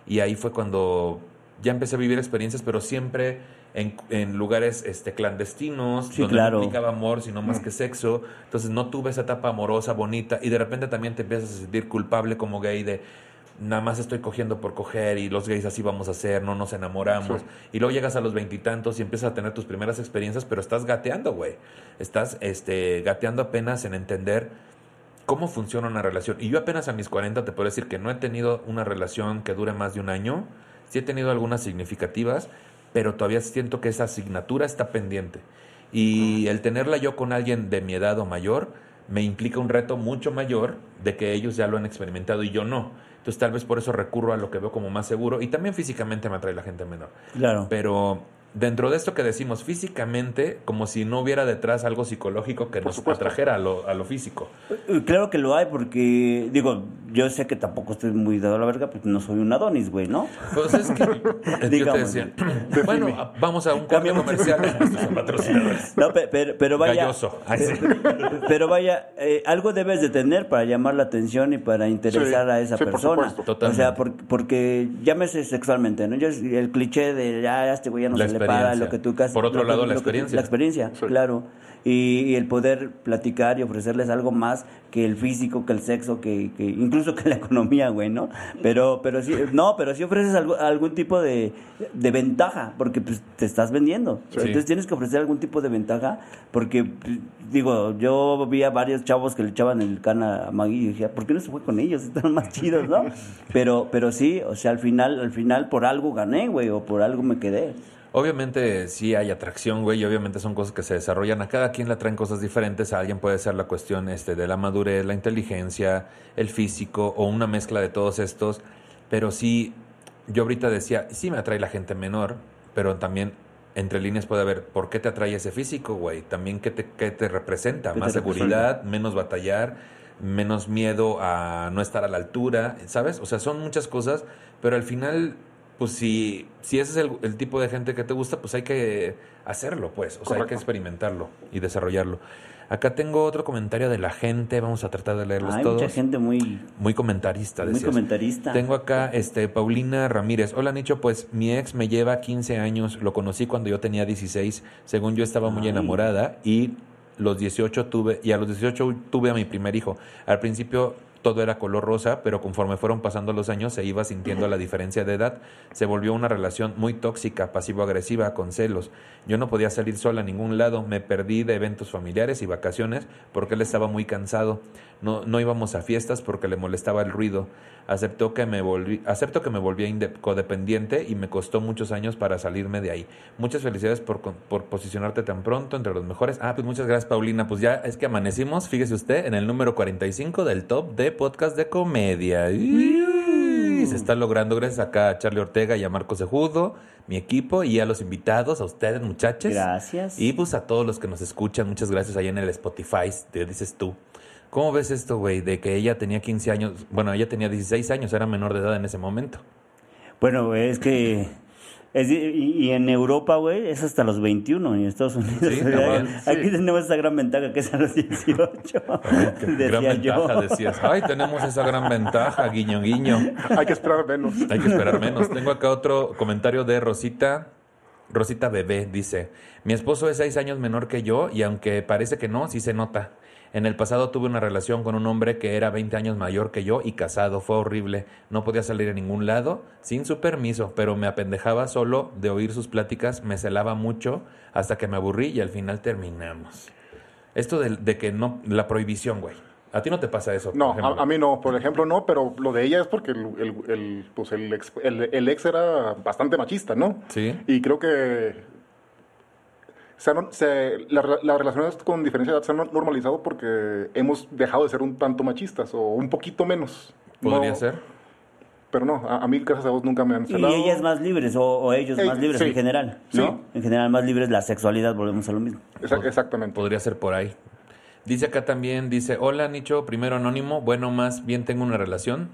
Y ahí fue cuando ya empecé a vivir experiencias, pero siempre en, en lugares este, clandestinos, Sí, donde claro. no implicaba amor, sino más que sexo. Entonces no tuve esa etapa amorosa, bonita, y de repente también te empiezas a sentir culpable como gay de nada más estoy cogiendo por coger y los gays así vamos a ser, no nos enamoramos. Sí. Y luego llegas a los veintitantos y, empiezas a tener tus primeras experiencias, pero estás gateando, güey. Estás este, gateando apenas en entender cómo funciona una relación. Y yo apenas a mis 40 te puedo decir que no he tenido una relación que dure más de un año. Sí he tenido algunas significativas, pero todavía siento que esa asignatura está pendiente. Y el tenerla yo con alguien de mi edad o mayor me implica un reto mucho mayor de que ellos ya lo han experimentado y yo no. Entonces tal vez por eso recurro a lo que veo como más seguro y también físicamente me atrae la gente menor. Claro. Pero dentro de esto que decimos físicamente, como si no hubiera detrás algo psicológico que Por nos supuesto. atrajera a lo, a lo físico. Eh, Claro que lo hay porque, digo, yo sé que tampoco estoy muy dado a la verga porque no soy un Adonis, güey, ¿no? Pues es que yo te Digamos. decía, bueno, a- vamos a un Cambiamos. comercial de nuestros patrocinadores. No, pe- pero, pero vaya. Galloso. Ay, sí. Pero vaya, eh, algo debes de tener para llamar la atención y para interesar Sí, a esa sí, por persona. supuesto. O sea, por- porque llámese sexualmente, ¿no? Yo, el cliché de ya, ya este güey ya no La se le para lo que tú casi. Por otro que- lado, la experiencia. La experiencia, Sí. claro. Y, y el poder platicar y ofrecerles algo más que el físico, que el sexo, que, que incluso que la economía, güey, ¿no? Pero, pero sí, no, pero sí ofreces algo- algún tipo de, de ventaja, porque pues, te estás vendiendo. Sí. Entonces tienes que ofrecer algún tipo de ventaja, porque, digo, yo vi a varios chavos que le echaban el cana a Maggie y dije, ¿por qué no se fue con ellos? Están más chidos, ¿no? Pero, pero sí, o sea, al final, al final por algo gané, güey, o por algo me quedé. Obviamente sí hay atracción, güey, y obviamente son cosas que se desarrollan. A cada quien le traen cosas diferentes. A alguien puede ser la cuestión este, de la madurez, la inteligencia, el físico o una mezcla de todos estos. Pero sí, yo ahorita decía, sí me atrae la gente menor, pero también entre líneas puede haber, ¿por qué te atrae ese físico, güey? También qué te, qué te representa, ¿Qué más te seguridad, menos batallar, menos miedo a no estar a la altura, ¿sabes? O sea, son muchas cosas, pero al final, pues si, si ese es el, el tipo de gente que te gusta, pues hay que hacerlo, pues, o sea, hay que experimentarlo y desarrollarlo. Acá tengo otro comentario de la gente, vamos a tratar de leerlos Hay todos. mucha gente muy, Muy comentarista, muy decías. comentarista. Tengo acá este Paulina Ramírez. Hola Nicho, pues mi ex me lleva 15 años, lo conocí cuando yo tenía 16, según yo estaba muy Ay. enamorada y los 18 tuve y a los 18 tuve a mi primer hijo. Al principio todo era color rosa, pero conforme fueron pasando los años se iba sintiendo la diferencia de edad. Se volvió una relación muy tóxica, pasivo-agresiva, con celos. Yo no podía salir sola a ningún lado, me perdí de eventos familiares y vacaciones porque él estaba muy cansado. No, no íbamos a fiestas porque le molestaba el ruido. Aceptó que me volví, acepto que me volví codependiente y me costó muchos años para salirme de ahí. Muchas felicidades por, por posicionarte tan pronto entre los mejores. Ah, pues muchas gracias, Paulina. Pues ya es que amanecimos, fíjese usted, en el número 45 del top de podcast de comedia. Y se está logrando gracias acá a Charlie Ortega y a Marcos Sejudo, mi equipo y a los invitados, a ustedes muchachos. Gracias. Y pues a todos los que nos escuchan, muchas gracias ahí en el Spotify, te dices tú. ¿Cómo ves esto, güey? De que ella tenía 15 años, bueno, ella tenía 16 años, era menor de edad en ese momento. Bueno, es que... Es, y, y en Europa, güey, es hasta los 21 en Estados Unidos. Sí, O sea, cabrón, Aquí sí. tenemos esa gran ventaja que es a los 18. Gran yo. ventaja, decías. Ay, tenemos esa gran ventaja, guiño, guiño. Hay que esperar menos. Hay que esperar menos. Tengo acá otro comentario de Rosita. Rosita Bebé dice, mi esposo es seis años menor que yo y aunque parece que no, sí se nota. En el pasado tuve una relación con un hombre que era 20 años mayor que yo y casado. Fue horrible. No podía salir a ningún lado sin su permiso, pero me apendejaba solo de oír sus pláticas, me celaba mucho hasta que me aburrí y al final terminamos. Esto de, de que no, la prohibición, güey. A ti no te pasa eso. No, a, a mí no, por ejemplo, no, pero lo de ella es porque el, el- el, pues el, ex, el, el ex era bastante machista, ¿no? Sí. Y creo que se han- se- la- las relaciones con diferencia de edad se han normalizado porque hemos dejado de ser un tanto machistas o un poquito menos. Podría No, ser. Pero no, a, a mí, gracias a vos, nunca me han Y celado. ellas más libres, o, o ellos Ey, más libres sí, en general, ¿no? sí. En general más libres la sexualidad, volvemos a lo mismo. Exa- exactamente. Podría ser por ahí. Dice acá también, dice, hola Nicho, primero anónimo, bueno, más bien tengo una relación.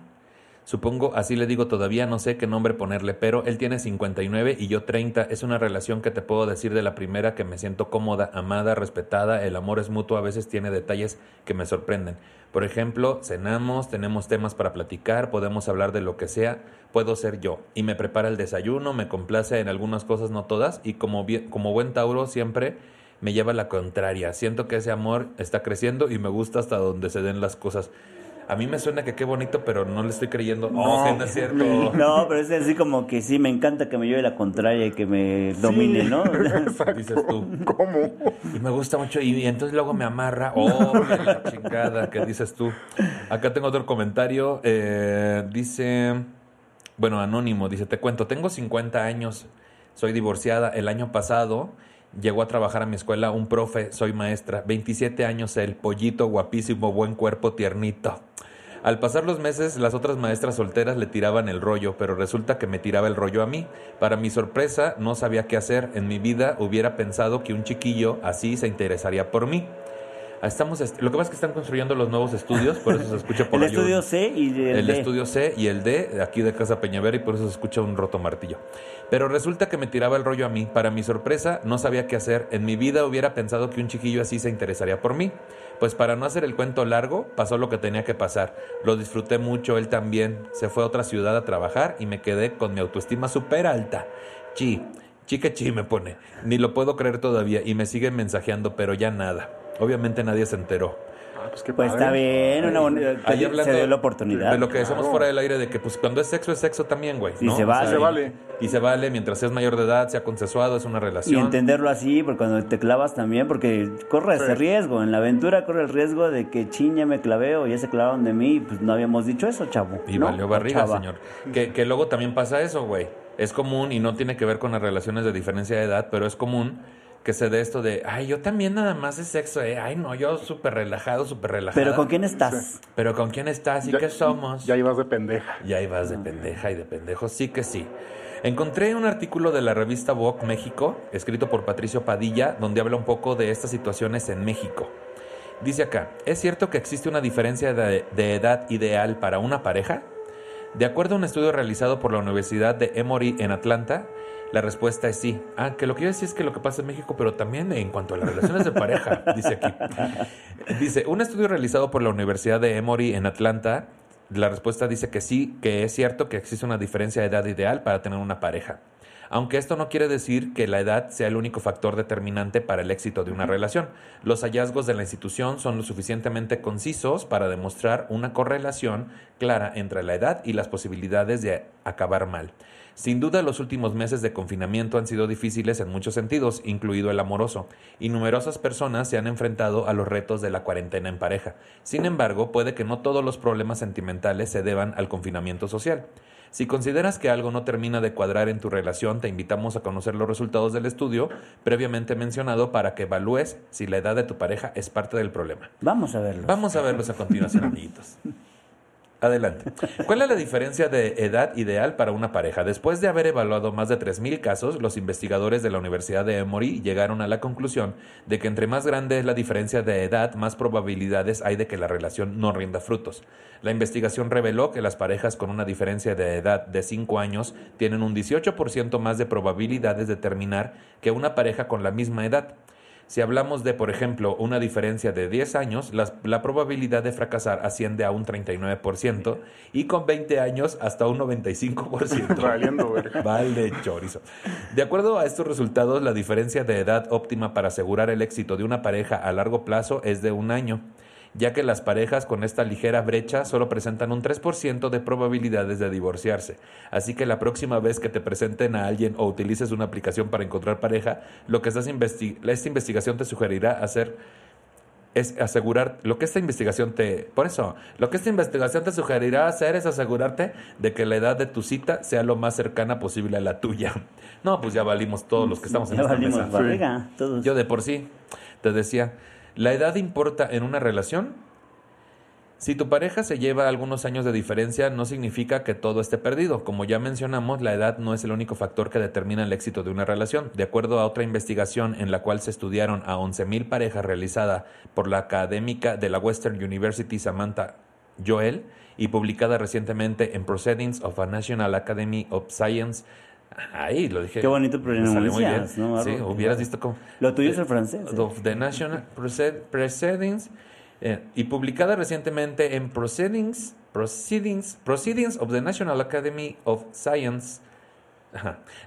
Supongo, así le digo todavía, no sé qué nombre ponerle, pero él tiene 59 y yo 30. Es una relación que te puedo decir de la primera que me siento cómoda, amada, respetada, el amor es mutuo, a veces tiene detalles que me sorprenden. Por ejemplo, cenamos, tenemos temas para platicar, podemos hablar de lo que sea, puedo ser yo. Y me prepara el desayuno, me complace en algunas cosas, no todas, y como, como buen Tauro siempre me lleva a la contraria. Siento que ese amor está creciendo y me gusta hasta donde se den las cosas. A mí me suena que qué bonito, pero no le estoy creyendo. Oh, que no es cierto. No, pero es así como que sí, me encanta que me lleve la contraria y que me domine, ¿no? Exacto. Dices tú. ¿Cómo? Y me gusta mucho. Y, y entonces luego me amarra. Oh, la chingada, ¿qué dices tú? Acá tengo otro comentario. eh, dice, bueno, anónimo, dice, te cuento, tengo 50 años, soy divorciada. El año pasado llegó a trabajar a mi escuela un profe, soy maestra. 27 años, el pollito guapísimo, buen cuerpo, tiernito. Al pasar los meses, las otras maestras solteras le tiraban el rollo, pero resulta que me tiraba el rollo a mí. Para mi sorpresa, no sabía qué hacer. En mi vida hubiera pensado que un chiquillo así se interesaría por mí. Estamos, est- lo que pasa es que están construyendo los nuevos estudios, por eso se escucha por El ahí un- estudio C y el, el D. estudio C y el D, aquí de Casa Peñavera, y por eso se escucha un roto martillo. Pero resulta que me tiraba el rollo a mí. Para mi sorpresa, no sabía qué hacer. En mi vida hubiera pensado que un chiquillo así se interesaría por mí. Pues para no hacer el cuento largo, pasó lo que tenía que pasar. Lo disfruté mucho, él también. Se fue a otra ciudad a trabajar y me quedé con mi autoestima súper alta. Chi, chica chi me pone. Ni lo puedo creer todavía y me siguen mensajeando, pero ya nada. Obviamente nadie se enteró. Ah, pues qué Pues padre. está bien, una bonita, Ahí se hablando dio la oportunidad. De lo que decimos Claro. fuera del aire, de que pues cuando es sexo, es sexo también, güey. Y se vale. Se y- vale. Y se vale mientras seas mayor de edad, sea consensuado, es una Y relación. entenderlo así, porque cuando te clavas también, porque corre ese riesgo. En la aventura corre el riesgo de que chin, ya me clavé o ya se clavaron de mí. y Pues no habíamos dicho eso, chavo. Y ¿no? valió barriga, chava. señor. Que, que luego también pasa eso, güey. Es común y no tiene que ver con las relaciones de diferencia de edad, pero es común que se dé esto de, ay, yo también nada más es sexo, eh. Ay, no, yo súper relajado, súper relajado. Pero ¿con quién estás? Pero ¿con quién estás y Ya- qué somos? Ya ibas de pendeja. Ya ibas de pendeja y de pendejo, sí que sí. Encontré un artículo de la revista Vogue México, escrito por Patricio Padilla, donde habla un poco de estas situaciones en México. Dice acá, ¿es cierto que existe una diferencia de, de edad ideal para una pareja? De acuerdo a un estudio realizado por la Universidad de Emory en Atlanta, la respuesta es sí. Ah, que lo que yo decía es que lo que pasa en México, pero también en cuanto a las relaciones de pareja, dice aquí. Dice, un estudio realizado por la Universidad de Emory en Atlanta, la respuesta dice que sí, que es cierto que existe una diferencia de edad ideal para tener una pareja. Aunque esto no quiere decir que la edad sea el único factor determinante para el éxito de una relación. Los hallazgos de la institución son lo suficientemente concisos para demostrar una correlación clara entre la edad y las posibilidades de acabar mal. Sin duda, los últimos meses de confinamiento han sido difíciles en muchos sentidos, incluido el amoroso, y numerosas personas se han enfrentado a los retos de la cuarentena en pareja. Sin embargo, puede que no todos los problemas sentimentales se deban al confinamiento social. Si consideras que algo no termina de cuadrar en tu relación, te invitamos a conocer los resultados del estudio previamente mencionado para que evalúes si la edad de tu pareja es parte del problema. Vamos a verlo. Vamos a verlos a continuación, amiguitos. Adelante. ¿Cuál es la diferencia de edad ideal para una pareja? Después de haber evaluado más de 3.000 casos, los investigadores de la Universidad de Emory llegaron a la conclusión de que entre más grande es la diferencia de edad, más probabilidades hay de que la relación no rinda frutos. La investigación reveló que las parejas con una diferencia de edad de 5 años tienen un 18% más de probabilidades de terminar que una pareja con la misma edad. Si hablamos de, por ejemplo, una diferencia de 10 años, la, la, probabilidad de fracasar asciende a un 39% y con 20 años hasta un 95%. Valiendo, Vale, chorizo. De acuerdo a estos resultados, la diferencia de edad óptima para asegurar el éxito de una pareja a largo plazo es de un año ya que las parejas con esta ligera brecha solo presentan un 3% de probabilidades de divorciarse. Así que la próxima vez que te presenten a alguien o utilices una aplicación para encontrar pareja, lo que estás esta investigación te sugerirá hacer es asegurar lo que esta investigación te por eso lo que esta investigación te sugerirá hacer es asegurarte de que la edad de tu cita sea lo más cercana posible a la tuya. No pues ya valimos todos los que estamos en esta mesa. yo de por sí te decía ¿La edad importa en una relación? Si tu pareja se lleva algunos años de diferencia, no significa que todo esté perdido. Como ya mencionamos, la edad no es el único factor que determina el éxito de una relación. De acuerdo a otra investigación en la cual se estudiaron a 11.000 parejas realizada por la académica de la Western University Samantha Joel y publicada recientemente en Proceedings of a National Academy of Science Ahí lo dije. Qué bonito pronuncias, ¿no? Sí, hubieras visto cómo. Lo tuyo es el francés. ¿eh? Of the National Proceedings eh, y publicada recientemente en Proceedings, Proceedings, Proceedings of the National Academy of Science.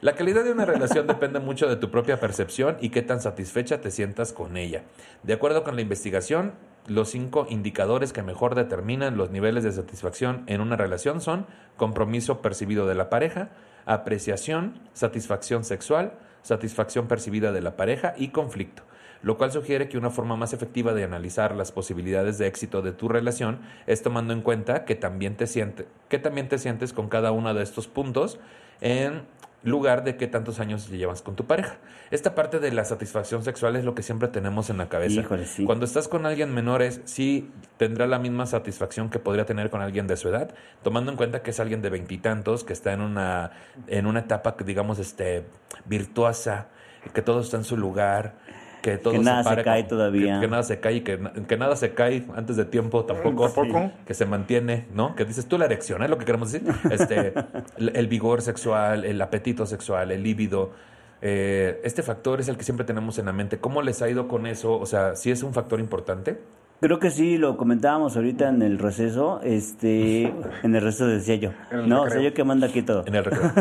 La calidad de una relación depende mucho de tu propia percepción y qué tan satisfecha te sientas con ella. De acuerdo con la investigación, los cinco indicadores que mejor determinan los niveles de satisfacción en una relación son compromiso percibido de la pareja, apreciación, satisfacción sexual, satisfacción percibida de la pareja y conflicto, lo cual sugiere que una forma más efectiva de analizar las posibilidades de éxito de tu relación es tomando en cuenta que también te, siente, que también te sientes con cada uno de estos puntos en lugar de qué tantos años llevas con tu pareja. Esta parte de la satisfacción sexual es lo que siempre tenemos en la cabeza. Cuando estás con alguien menores, sí tendrá la misma satisfacción que podría tener con alguien de su edad, tomando en cuenta que es alguien de veintitantos, que está en una, en una etapa, digamos, este, virtuosa, que todo está en su lugar, que todo nada se, cae todavía. Que, nada se cae y que, que, nada se cae antes de tiempo tampoco. Que se mantiene, ¿no? Que dices tú la erección, es lo que queremos decir. Este, el, vigor sexual, el apetito sexual, el líbido. Eh, este factor es el que siempre tenemos en la mente. ¿Cómo les ha ido con eso? O sea, ¿sí es un factor importante? Creo que sí, lo comentábamos ahorita en el receso, este, en el receso decía yo. No, o sea, yo que mando aquí todo. En el recreo.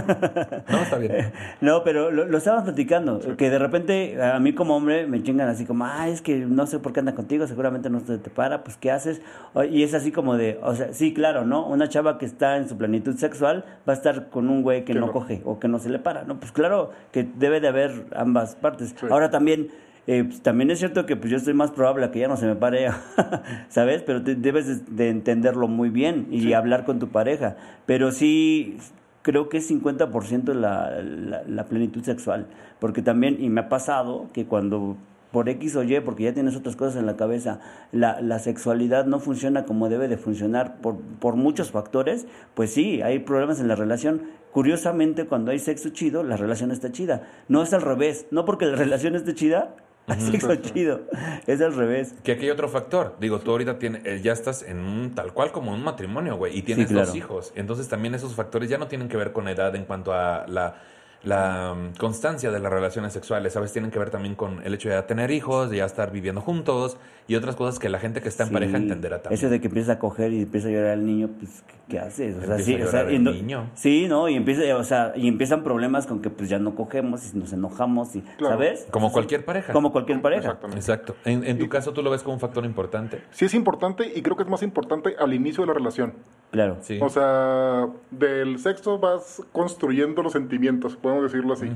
No, está bien. No, pero lo, lo estábamos platicando, que de repente a mí como hombre me chingan así como, ah, es que no sé por qué anda contigo, seguramente no se te para, pues ¿qué haces? Y es así como de, o sea, sí, claro, ¿no? Una chava que está en su plenitud sexual va a estar con un güey que, no, coge o que no se le para, ¿no? Pues claro que debe de haber ambas partes. Ahora también eh, pues, también es cierto que pues yo estoy más probable a que ya no se me pare, ¿sabes? Pero debes de, entenderlo muy bien y hablar con tu pareja. Pero sí, creo que es 50% la, la, la plenitud sexual. Porque también, y me ha pasado que cuando por X o Y, porque ya tienes otras cosas en la cabeza, la, la sexualidad no funciona como debe de funcionar por, por muchos factores, pues sí, hay problemas en la relación. Curiosamente, cuando hay sexo chido, la relación está chida. No es al revés, no porque la relación esté chida, Así que chido. Es al revés. Que aquí hay otro factor. Digo, tú ahorita tienes, eh, ya estás en un tal cual como un matrimonio, güey, y tienes dos hijos. Entonces también esos factores ya no tienen que ver con edad en cuanto a la la mm, constancia de las relaciones sexuales, ¿sabes? Tienen que ver también con el hecho de ya tener hijos, de ya estar viviendo juntos y otras cosas que la gente que está en pareja entenderá también. Eso de que empieza a coger y empieza a llorar el niño, pues, ¿qué haces? O sea, sí, o sea, el niño. Sí, ¿no? Y, empieza, o sea, y empiezan problemas con que pues ya no cogemos y nos enojamos, y, ¿sabes? Como cualquier pareja. Como cualquier pareja. Exacto. En, en tu caso, ¿tú lo ves como un factor importante? Sí, es importante y creo que es más importante al inicio de la relación. Claro. Sí. O sea, del sexo vas construyendo los sentimientos, podemos decirlo así.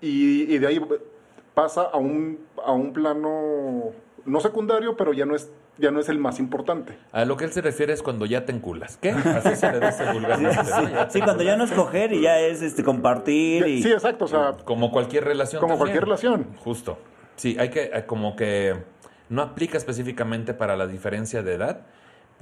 Y, de ahí pasa a un, a un plano no secundario, pero ya no es ya no es el más importante. A lo que él se refiere es cuando ya te enculas. ¿Qué? Así se le dice vulgarmente. Sí, cuando ya no es coger y ya es este compartir. Y... Sí, exacto. O sea, como cualquier relación. Como cualquier relación. Justo. Sí, hay que, como que no aplica específicamente para la diferencia de edad,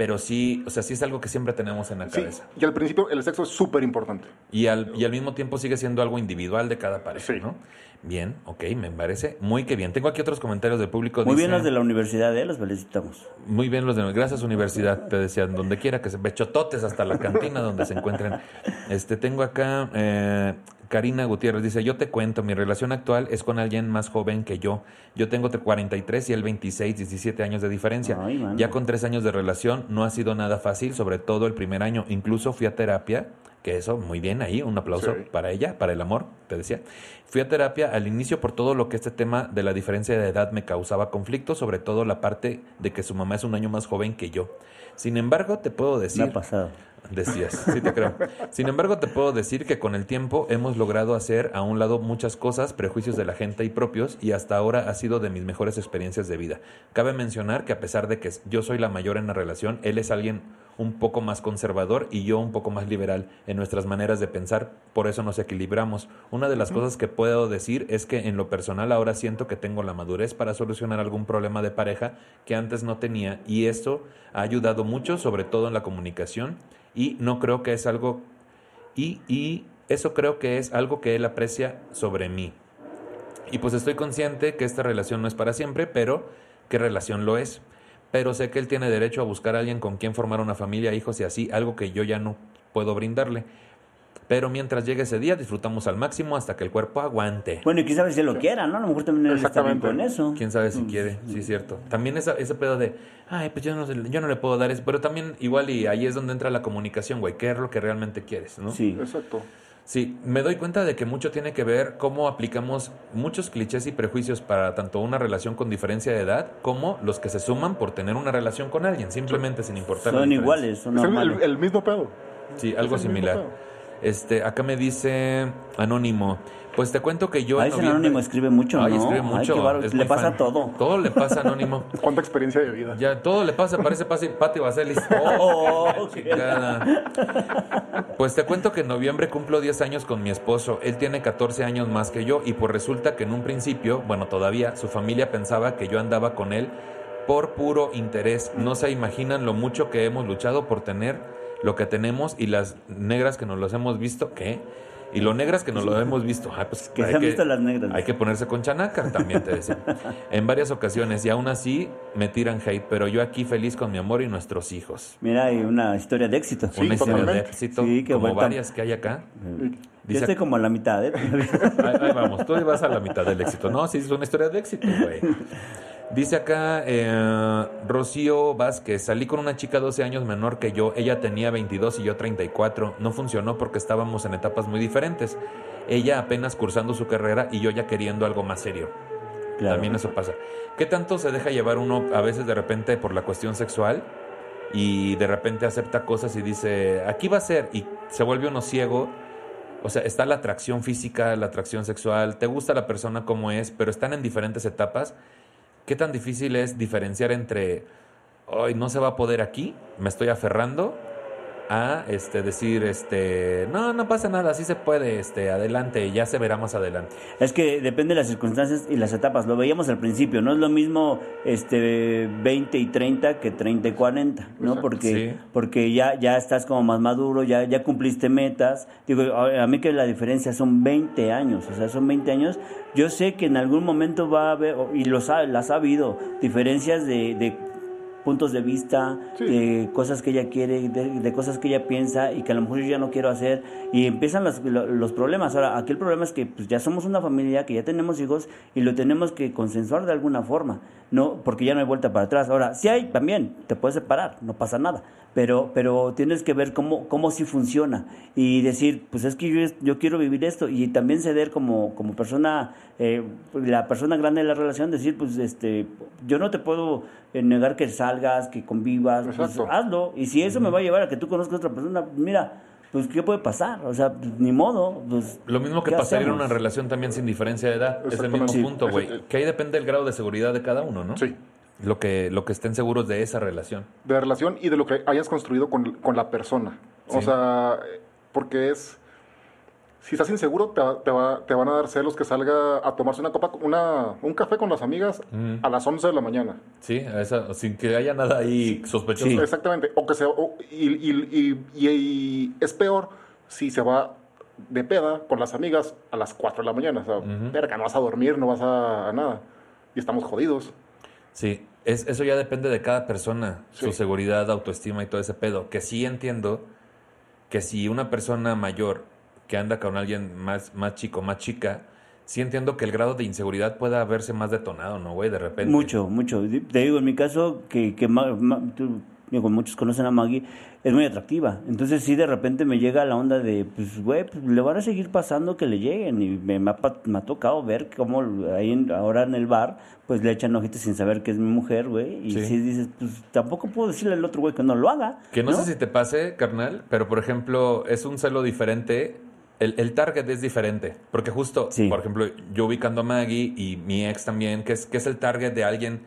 pero sí, o sea, sí es algo que siempre tenemos en la Sí, cabeza. y al principio el sexo es súper importante. Y al, y al mismo tiempo sigue siendo algo individual de cada pareja, Sí. ¿no? Bien, ok, me parece muy que bien. Tengo aquí otros comentarios del público. Muy bien los de la universidad, ¿eh? Los felicitamos. Muy bien los de gracias universidad, te decían, donde quiera que se bechototes hasta la cantina donde se encuentren. Este tengo acá eh, Karina Gutiérrez dice, "Yo te cuento, mi relación actual es con alguien más joven que yo. Yo tengo tre- 43 y él 26, 17 años de diferencia. Ay, ya con tres años de relación no ha sido nada fácil, sobre todo el primer año. Incluso fui a terapia, que eso muy bien ahí, un aplauso Sí. para ella, para el amor, te decía. Fui a terapia al inicio por todo lo que este tema de la diferencia de edad me causaba conflicto, sobre todo la parte de que su mamá es un año más joven que yo. Sin embargo, te puedo Me decir... ha pasado. Decías, sí te creo. Sin embargo, te puedo decir que con el tiempo hemos logrado hacer a un lado muchas cosas, prejuicios de la gente y propios, y hasta ahora ha sido de mis mejores experiencias de vida. Cabe mencionar que a pesar de que yo soy la mayor en la relación, él es alguien un poco más conservador y yo un poco más liberal en nuestras maneras de pensar, por eso nos equilibramos. Una de las cosas que puedo decir es que en lo personal ahora siento que tengo la madurez para solucionar algún problema de pareja que antes no tenía y esto ha ayudado mucho, sobre todo en la comunicación y no creo que es algo y, y eso creo que es algo que él aprecia sobre mí. Y pues estoy consciente que esta relación no es para siempre, pero ¿qué relación lo es? Pero sé que él tiene derecho a buscar a alguien con quien formar una familia, hijos y así, algo que yo ya no puedo brindarle. Pero mientras llegue ese día, disfrutamos al máximo hasta que el cuerpo aguante. Bueno, y quién sabe si él lo quiera, ¿no? A lo mejor también él está bien Exactamente. con eso. Quién sabe si quiere, sí es cierto. También esa, ese pedo de, ay, pues yo no, sé, yo no le puedo dar eso, pero también igual y ahí es donde entra la comunicación, güey, qué es lo que realmente quieres, ¿no? Sí. Exacto. Sí, me doy cuenta de que mucho tiene que ver cómo aplicamos muchos clichés y prejuicios para tanto una relación con diferencia de edad como los que se suman por tener una relación con alguien, simplemente sin importar. Son iguales, son Es el, el- mismo pedo. Sí, algo similar. Este, acá me dice Anónimo, pues te cuento que yo noviembre- anónimo escribe mucho, Ay, ¿no? escribe Ay, mucho. qué bárbaro. es Le pasa fan. todo. Todo le pasa Anónimo. Cuánta experiencia de vida. Ya, todo le pasa, parece Pati, Pati Vaselis. Oh, Oh, chingada. Pues te cuento que en noviembre cumplo 10 años con mi esposo. Él tiene 14 años más que yo y pues resulta que en un principio, bueno, todavía, su familia pensaba que yo andaba con él por puro interés. No se imaginan lo mucho que hemos luchado por tener lo que tenemos y las negras que nos los hemos visto, ¿qué? Y lo negras que nos lo hemos visto. Ah, pues, Que hay se han visto las negras. Hay que ponerse con chanaca, también te decía. en varias ocasiones, y aún así me tiran hate, pero yo aquí feliz con mi amor y nuestros hijos. Mira, hay una historia de éxito. Sí, Una historia de totalmente. éxito, Sí, como vuelta. varias que hay acá. Yo Dice, estoy como a la mitad, ¿eh? ahí, ahí vamos, tú vas a la mitad del éxito. No, sí, es una historia de éxito, güey. Dice acá eh, Rocío Vázquez, salí con una chica 12 años menor que yo, ella tenía 22 y yo 34, no funcionó porque estábamos en etapas muy diferentes, ella apenas cursando su carrera y yo ya queriendo algo más serio. Claro. También eso pasa. ¿Qué tanto se deja llevar uno a veces de repente por la cuestión sexual y de repente acepta cosas y dice, aquí va a ser, y se vuelve uno ciego? O sea, está la atracción física, la atracción sexual, te gusta la persona como es, pero están en diferentes etapas. ¿Qué tan difícil es diferenciar entre, hoy no se va a poder aquí, me estoy aferrando, a este, decir, este, no, no pasa nada, sí se puede, este, adelante, ya se verá más adelante. Es que depende de las circunstancias y las etapas. Lo veíamos al principio. No es lo mismo este 20 y 30 que 30 y 40, ¿no? Porque, Sí. porque ya, ya estás como más maduro, ya, ya cumpliste metas. Digo, a, mí que la diferencia son 20 años. O sea, son 20 años. Yo sé que en algún momento va a haber, y los ha, las ha habido, diferencias de, de puntos de vista, Sí. de cosas que ella quiere, de, de cosas que ella piensa y que a lo mejor yo ya no quiero hacer y empiezan los, lo- los problemas. Ahora, aquí el problema es que pues, ya somos una familia, que ya tenemos hijos y lo tenemos que consensuar de alguna forma, no porque ya no hay vuelta para atrás. Ahora, si hay también, te puedes separar, no pasa nada, pero pero tienes que ver cómo cómo sí funciona y decir, pues es que yo, yo quiero vivir esto. Y también ceder como como persona eh, la persona grande de la relación decir, pues este yo no te puedo eh, negar que salgas, que convivas, pues, hazlo. Y si eso me va a llevar a que tú conozcas a otra persona, mira, pues ¿qué puede pasar? O sea, pues, ni modo. Pues, Lo mismo que ¿qué pasaría en una relación también sin diferencia de edad. Es el mismo punto, güey. Que ahí depende del grado de seguridad de cada uno, ¿no? Sí. Lo que, lo que estén seguros de esa relación. de la relación y de lo que hayas construido con, con la persona. O sea, porque es... si estás inseguro, te, va- te, va- te van a dar celos que salga a tomarse una copa, una, un café con las amigas a las 11 de la mañana. Sí, esa- sin que haya nada ahí sospechoso. Exactamente. O que se, o- y, y- y- y- es peor si se va de peda con las amigas a las 4 de la mañana. O sea, verga, no vas a dormir, no vas a, a nada. Y estamos jodidos. Sí, es, eso ya depende de cada persona, su seguridad, autoestima y todo ese pedo. Que sí entiendo que si una persona mayor que anda con alguien más, más chico, más chica, sí entiendo que el grado de inseguridad pueda verse más detonado, ¿no, güey? De repente. Mucho, mucho. Te digo, en mi caso, que, que Ma- Ma- tú- digo, muchos conocen a Maggie, es muy atractiva. Entonces, sí, de repente me llega la onda de, pues, güey, pues, le van a seguir pasando que le lleguen. Y me, me ha, pa- me ha tocado ver cómo ahí en- ahora en el bar, pues le echan ojitos sin saber que es mi mujer, güey. Y Sí. sí. dices, pues tampoco puedo decirle al otro güey que no lo haga. Que no, sé si te pase, carnal, pero por ejemplo, es un celo diferente. El, el target es diferente. Porque justo, Sí. por ejemplo, yo ubicando a Maggie y mi ex también, que es, que es el target de alguien,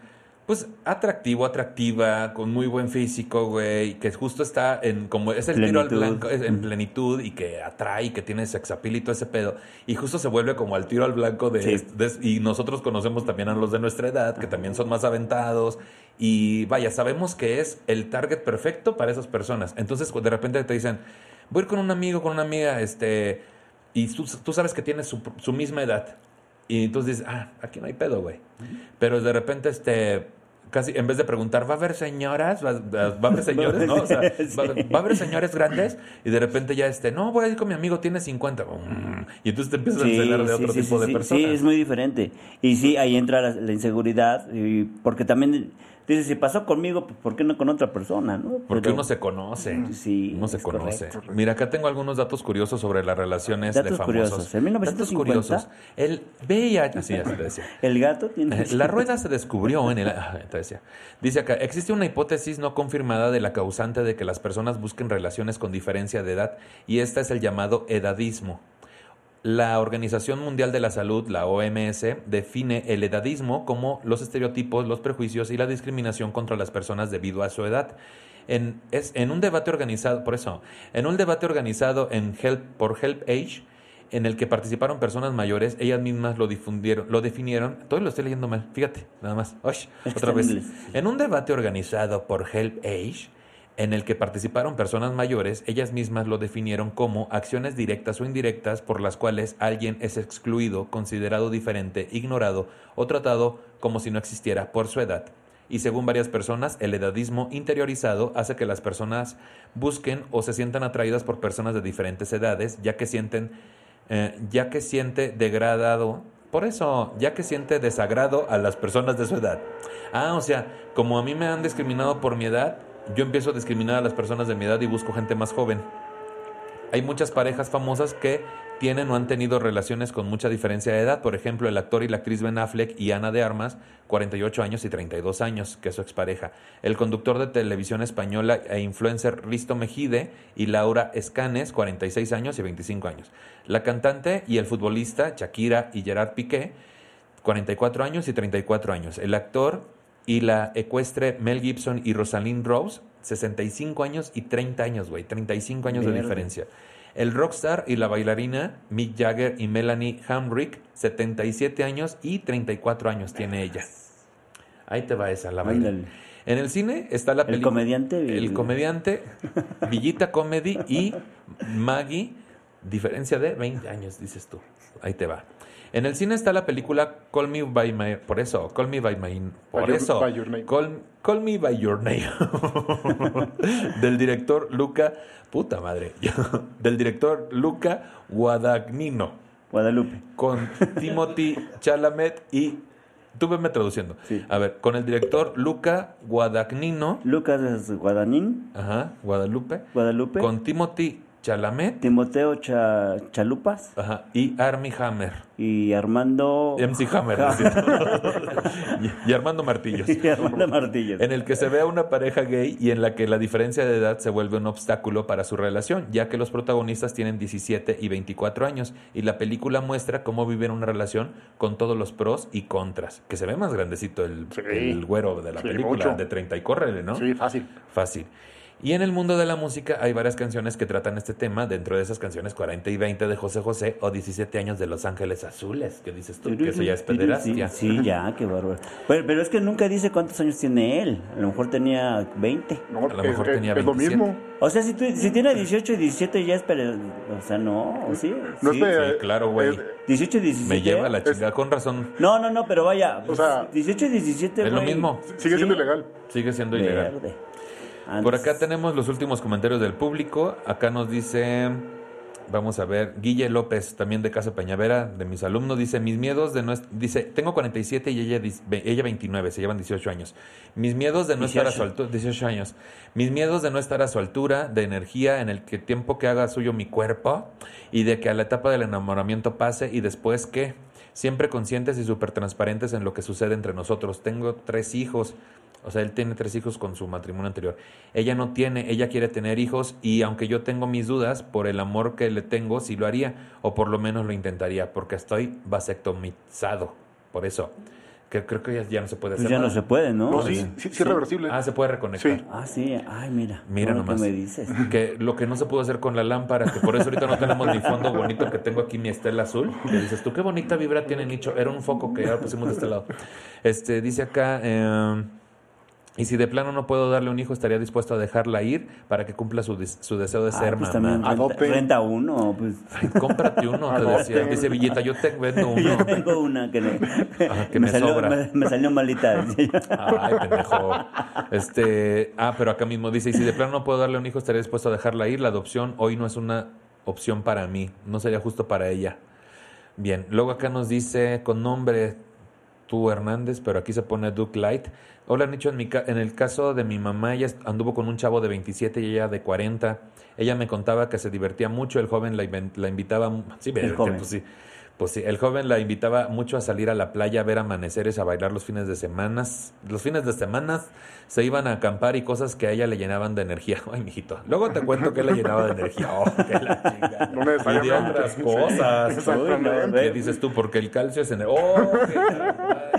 pues, atractivo, atractiva, con muy buen físico, güey, que justo está en, como es el tiro al Plenitud. blanco, es en plenitud y que atrae y que tiene sex appeal y todo ese pedo. Y justo se vuelve como al tiro al blanco de, Sí. de- y nosotros conocemos también a los de nuestra edad, que también son más aventados. Y vaya, sabemos que es el target perfecto para esas personas. Entonces, de repente te dicen, voy a ir con un amigo, con una amiga, este, y tú, tú sabes que tiene su, su misma edad. Y entonces dices, ah, aquí no hay pedo, güey. Pero de repente, este, casi, en vez de preguntar, ¿va a haber señoras? ¿Va, va- va a haber señores? ¿No? O sea, ¿va, va a haber señores grandes? Y de repente ya, este, no, voy a ir con mi amigo, tiene 50. Mm. Y entonces te empiezas a enseñar de otro tipo de personas. Sí, es muy diferente. Y sí, ahí entra la, la inseguridad, y porque también dices, si pasó conmigo, pues ¿por qué no con otra persona? ¿no? Porque Pero- uno se conoce. Sí, Uno se conoce. correcto. Mira, acá tengo algunos datos curiosos sobre las relaciones de Datos famosos. curiosos. En 1950, Datos curiosos. El VIH, así ya se te decía. El gato tiene... La rueda se descubrió en el... ah, te decía. Dice acá, existe una hipótesis no confirmada de la causante de que las personas busquen relaciones con diferencia de edad y esta es el llamado edadismo. La Organización Mundial de la Salud, la OMS, define el edadismo como los estereotipos, los prejuicios y la discriminación contra las personas debido a su edad. En, es, en un debate organizado, por eso, en un debate organizado en Help, por Help Age, en el que participaron personas mayores, ellas mismas lo difundieron, lo definieron, todo lo estoy leyendo mal, fíjate, nada más. Osh, otra vez. En un debate organizado por Help Age, en el que participaron personas mayores, ellas mismas lo definieron como acciones directas o indirectas por las cuales alguien es excluido, considerado diferente, ignorado o tratado como si no existiera por su edad. Y según varias personas, el edadismo interiorizado hace que las personas busquen o se sientan atraídas por personas de diferentes edades, ya que sienten, eh, ya que siente degradado, por eso, ya que siente desagrado a las personas de su edad. Ah, o sea, como a mí me han discriminado por mi edad, yo empiezo a discriminar a las personas de mi edad y busco gente más joven. Hay muchas parejas famosas que tienen o han tenido relaciones con mucha diferencia de edad. Por ejemplo, el actor y la actriz Ben Affleck y Ana de Armas, 48 años y 32 años, que es su expareja. El conductor de televisión española e influencer Risto Mejide y Laura Escanes, 46 años y 25 años. La cantante y el futbolista Shakira y Gerard Piqué, 44 años y 34 años. El actor y la ecuestre Mel Gibson y Rosalind Rose, 65 años y 30 años, güey. 35 años de diferencia. El rockstar y la bailarina Mick Jagger y Melanie Hamrick, 77 años y 34 años tiene ella. Ahí te va esa, la bailarina. En el cine está la El película. comediante, El el- comediante, Villita Comedy y Maggie, diferencia de 20 años, dices tú. Ahí te va. En el cine está la película Call Me By My... Por eso, Call Me By My... Por By your- eso, by your name. Call, Call Me By Your Name. del director Luca... Puta madre. del director Luca Guadagnino Guadalupe. con Timothy Chalamet y... Tú venme traduciendo. Sí. A ver, con el director Luca Guadagnino... Lucas Guadanín, Ajá, Guadalupe. Guadalupe. Con Timothy Chalamet. Timoteo Cha- Chalupas Ajá, y Armie Hammer. y Armando... MC Hammer. Y, y Armando Martillos. y Armando Martínez. En el que se ve a una pareja gay y en la que la diferencia de edad se vuelve un obstáculo para su relación, ya que los protagonistas tienen 17 y 24 años y la película muestra cómo viven una relación con todos los pros y contras. Que se ve más grandecito el, Sí. el güero de la Sí, película, mucho. de 30 y córrele, ¿no? Sí, fácil. Fácil. Y en el mundo de la música hay varias canciones que tratan este tema. Dentro de esas canciones, 40 y 20 de José José o 17 años de Los Ángeles Azules, que dices tú, que eso ya es pederastia. Sí, ya, qué bárbaro. Pero, pero, es que nunca dice cuántos años tiene él. A lo mejor tenía 20. No, a lo mejor tenía 20. Es lo mismo. O sea, si, tú, si tiene 18 y 17 ya es O sea, no, ¿sí? No sí, es claro, güey. 18 y 17. Me lleva la chingada, con razón. No, no, no, pero vaya. O sea, 18 y 17, Es lo mismo. Sigue siendo ilegal. Sigue siendo ilegal. Por acá tenemos los últimos comentarios del público. Acá nos dice, vamos a ver, Guille López, también de Casa Peñavera, de mis alumnos, dice, mis miedos de no... Dice, tengo 47 y ella, ella 29, se llevan 18 años. Mis miedos de no estar a su 18. altura, 18 años. Mis miedos de no estar a su altura, de energía, en el que tiempo que haga suyo mi cuerpo, y de que a la etapa del enamoramiento pase y después que... Siempre conscientes y súper transparentes en lo que sucede entre nosotros. Tengo tres hijos. O sea, él tiene tres hijos con su matrimonio anterior. Ella no tiene, ella quiere tener hijos y aunque yo tengo mis dudas, por el amor que le tengo, sí lo haría, o por lo menos lo intentaría, porque estoy vasectomizado. Por eso, que creo que ya, ya no se puede hacer Pues ya no se puede, ¿no? No, sí, sí, sí, es reversible. Ah, se puede reconectar. Sí. Ah, sí. Ay, mira. Mira ahora nomás. que me dices. Que lo que no se pudo hacer con la lámpara, que por eso ahorita no tenemos mi fondo bonito que tengo aquí, mi estela azul. Que dices tú, qué bonita vibra tiene Nicho. Era un foco que ya pusimos de este lado. Este, dice acá, eh, y si de plano no puedo darle un hijo, estaría dispuesto a dejarla ir para que cumpla su, des- su deseo de Ah, ser pues mamá. también renta, renta uno. Pues. Ay, cómprate uno, te decía. Dice Villita, yo te vendo uno. Yo tengo una que, me, que me salió, sobra. me, me salió malita. Ay, pendejo. Este, ah, pero acá mismo dice, y si de plano no puedo darle un hijo, estaría dispuesto a dejarla ir. La adopción hoy no es una opción para mí, no sería justo para ella. Bien, luego acá nos dice con nombre tú Hernández, pero aquí se pone Duke Light. Hola Nicho, en, mi ca- en el caso de mi mamá, ella anduvo con un chavo de 27 y ella de 40. Ella me contaba que se divertía mucho, el joven la, invitaba, sí, El joven. pues sí, pues sí, el joven la invitaba mucho a salir a la playa, a ver amaneceres, a bailar los fines de semanas. Los fines de semanas se iban a acampar y cosas que a ella le llenaban de energía. Ay, mijito. Luego te cuento que le llenaba de energía. Oh, que la chingada. No Y de necesariamente. otras Sí, cosas. ¿Qué dices tú? Porque el calcio es en ¡Oh! qué la-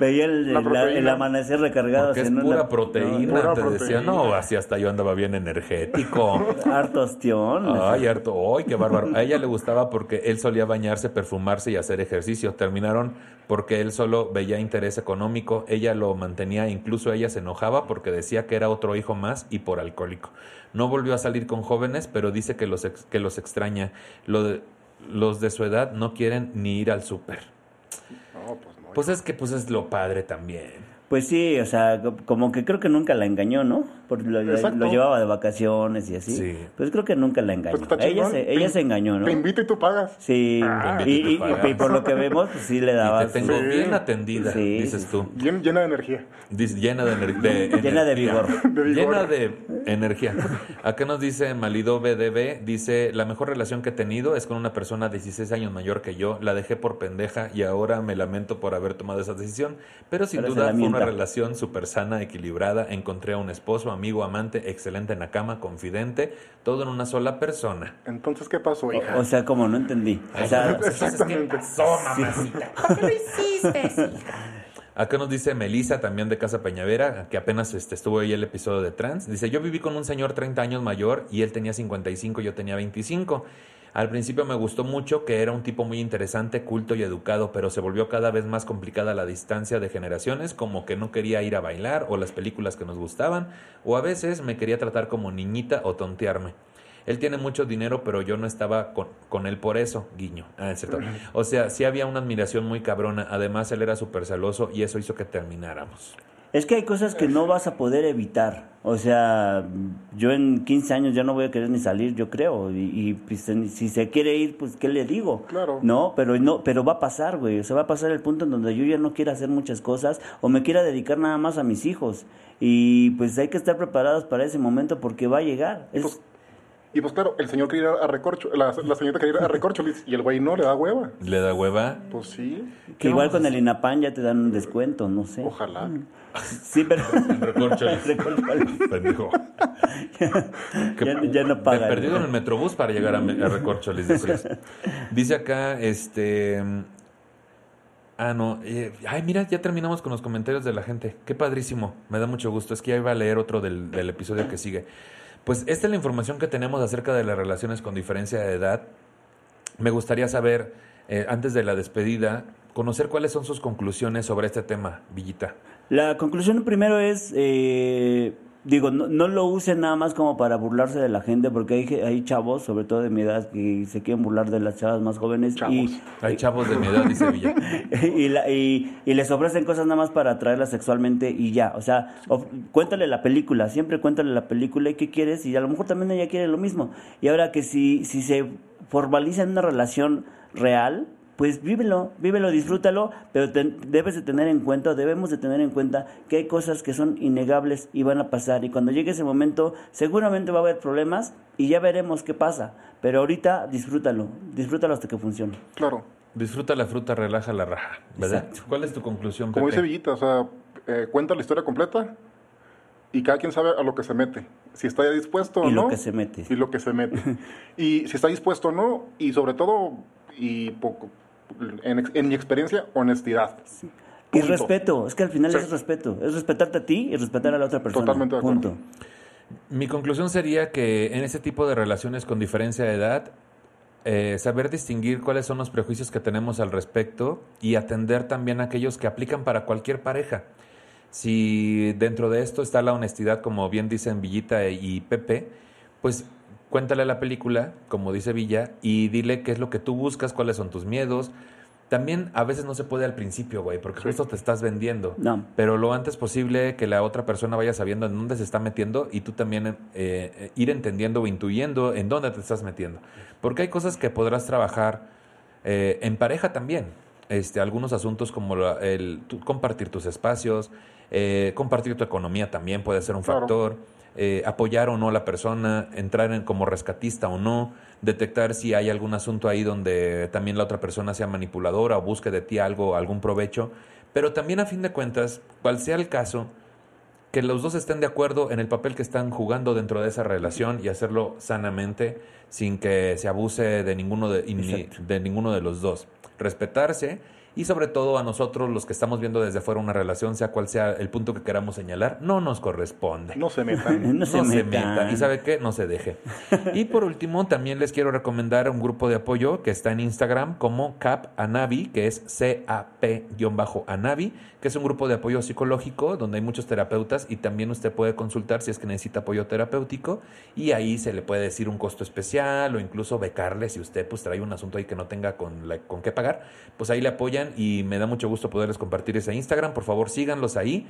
Veía el, La el- el amanecer recargado. Porque es una- pura proteína. Pura te decía, no, así hasta yo andaba bien energético. Harto ostión. Ay, harto, ay, qué bárbaro. A ella le gustaba porque él solía bañarse, perfumarse y hacer ejercicio. Terminaron porque él solo veía interés económico. Ella lo mantenía, incluso ella se enojaba porque decía que era otro hijo más y por alcohólico. No volvió a salir con jóvenes, pero dice que los, ex- que los extraña. Lo de- los de su edad no quieren ni ir al súper. No, pues no. Pues es que pues es lo padre también. Pues sí, o sea, co- como que creo que nunca la engañó, ¿no? Porque lo, lo llevaba de vacaciones y así. Sí. Pues creo que nunca la engañó. Pues ella se, ella se engañó, ¿no? Te invita y tú pagas. Sí, Te y, invita y pagas. y por lo que vemos, pues sí le Y daba. te tengo bien atendida, Sí, dices sí, tú. Bien, llena de energía. Dice, llena de, ener- de Llena de energía. vigor. De vigor. Llena de energía. Acá nos dice Malido BDB, dice, la mejor relación que he tenido es con una persona 16 años mayor que yo. La dejé por pendeja y ahora me lamento por haber tomado esa decisión. Pero sin duda fue una relación súper sana, equilibrada. Encontré a un esposo, amigo, amante, excelente en la cama, confidente, todo en una sola persona. Entonces, ¿qué pasó, hija? O sea, como no entendí. O sea, ¿qué exactamente. pasó, mamacita? Acá nos dice Melissa, también de Casa Peñavera, que apenas este, estuvo ahí el episodio de Trans. Dice, yo viví con un señor 30 años mayor y él tenía 55, yo tenía 25. Al principio me gustó mucho que era un tipo muy interesante, culto y educado, pero se volvió cada vez más complicada la distancia de generaciones, como que no quería ir a bailar o las películas que nos gustaban, o a veces me quería tratar como niñita o tontearme. Él tiene mucho dinero, pero yo no estaba con, con él por eso, guiño. Ah, es cierto. O sea, sí había una admiración muy cabrona. Además, él era súper celoso y eso hizo que termináramos. Es que hay cosas que no vas a poder evitar. O sea, yo en 15 años ya no voy a querer ni salir, yo creo. Y, y, pues, si se quiere ir, pues, ¿qué le digo? Claro. No, pero no, pero va a pasar, güey. O sea, va a pasar el punto en donde yo ya no quiera hacer muchas cosas o me quiera dedicar nada más a mis hijos. Y pues hay que estar preparados para ese momento porque va a llegar. Es- Pues, Y pues claro, el señor quería ir a Recorcho, la, la señorita quería ir a Recorcholis y el güey no, le da hueva. ¿Le da hueva? Pues sí. que igual con el INAPAN ya te dan un descuento, no sé. Ojalá. Sí, pero... Recorcholis. Recorcholis. Pendejo. ya, ya no pagan. perdido en el Metrobús para llegar a, Me- a Recorcholis. dice. Dice acá, este... Ah, no. eh, ay, mira, ya terminamos con los comentarios de la gente. Qué padrísimo. Me da mucho gusto. Es que ya iba a leer otro del, del episodio que sigue. Pues esta es la información que tenemos acerca de las relaciones con diferencia de edad. Me gustaría saber, eh, antes de la despedida, conocer cuáles son sus conclusiones sobre este tema, Villita. La conclusión primero es, eh, digo, no, no lo usen nada más como para burlarse de la gente, porque hay, hay chavos, sobre todo de mi edad, que se quieren burlar de las chavas más jóvenes Chavos. y, Hay chavos de mi edad, dice Villa. y, la- y- y les ofrecen cosas nada más para atraerlas sexualmente y ya. O sea, of- cuéntale la película, siempre cuéntale la película y qué quieres y a lo mejor también ella quiere lo mismo. Y ahora que si, si se formaliza en una relación real, pues vívelo, vívelo, disfrútalo, pero debes de tener en cuenta, debemos de tener en cuenta que hay cosas que son innegables y van a pasar y cuando llegue ese momento seguramente va a haber problemas y ya veremos qué pasa, pero ahorita disfrútalo, disfrútalo hasta que funcione. Claro. Disfruta la fruta, relaja la raja, ¿verdad? Exacto. ¿Cuál es tu conclusión, Como Pepe? dice Villita, o sea, eh, cuenta la historia completa y cada quien sabe a lo que se mete. Si está ya dispuesto o Y no. lo que se mete. Y lo que se mete. y si está dispuesto o no. Y sobre todo, y poco, en, en mi experiencia, honestidad. Y Punto. respeto, es que al final Sí. es respeto, es respetarte a ti y respetar a la otra persona. Totalmente de acuerdo. Punto. Mi conclusión sería que en ese tipo de relaciones con diferencia de edad, eh, saber distinguir cuáles son los prejuicios que tenemos al respecto y atender también a aquellos que aplican para cualquier pareja. Si dentro de esto está la honestidad, como bien dicen Villita y Pepe, pues cuéntale la película, como dice Villa, y dile qué es lo que tú buscas, cuáles son tus miedos. También a veces no se puede al principio, güey, porque justo te estás vendiendo. No. Pero lo antes posible que la otra persona vaya sabiendo en dónde se está metiendo y tú también eh, eh, ir entendiendo o intuyendo en dónde te estás metiendo. Porque hay cosas que podrás trabajar eh, en pareja también. Este, algunos asuntos como la- el tú- compartir tus espacios, eh, compartir tu economía también puede ser un Claro. factor. Eh, apoyar o no a la persona, entrar en como rescatista o no, detectar si hay algún asunto ahí donde también la otra persona sea manipuladora o busque de ti algo, algún provecho. Pero también a fin de cuentas, cual sea el caso, que los dos estén de acuerdo en el papel que están jugando dentro de esa relación y hacerlo sanamente sin que se abuse de ninguno de, de ninguno de los dos. Respetarse y sobre todo a nosotros los que estamos viendo desde fuera una relación, sea cual sea el punto que queramos señalar, no nos corresponde. No se metan. No se metan. Y sabe qué, no se deje. Y por último, también les quiero recomendar un grupo de apoyo que está en Instagram como CAP Anavi, que es C-A-P-Anavi, que es un grupo de apoyo psicológico donde hay muchos terapeutas y también usted puede consultar si es que necesita apoyo terapéutico y ahí se le puede decir un costo especial o incluso becarle si usted pues trae un asunto ahí que no tenga con, la- con qué pagar, pues ahí le apoyan y me da mucho gusto poderles compartir ese Instagram. Por favor, síganlos ahí.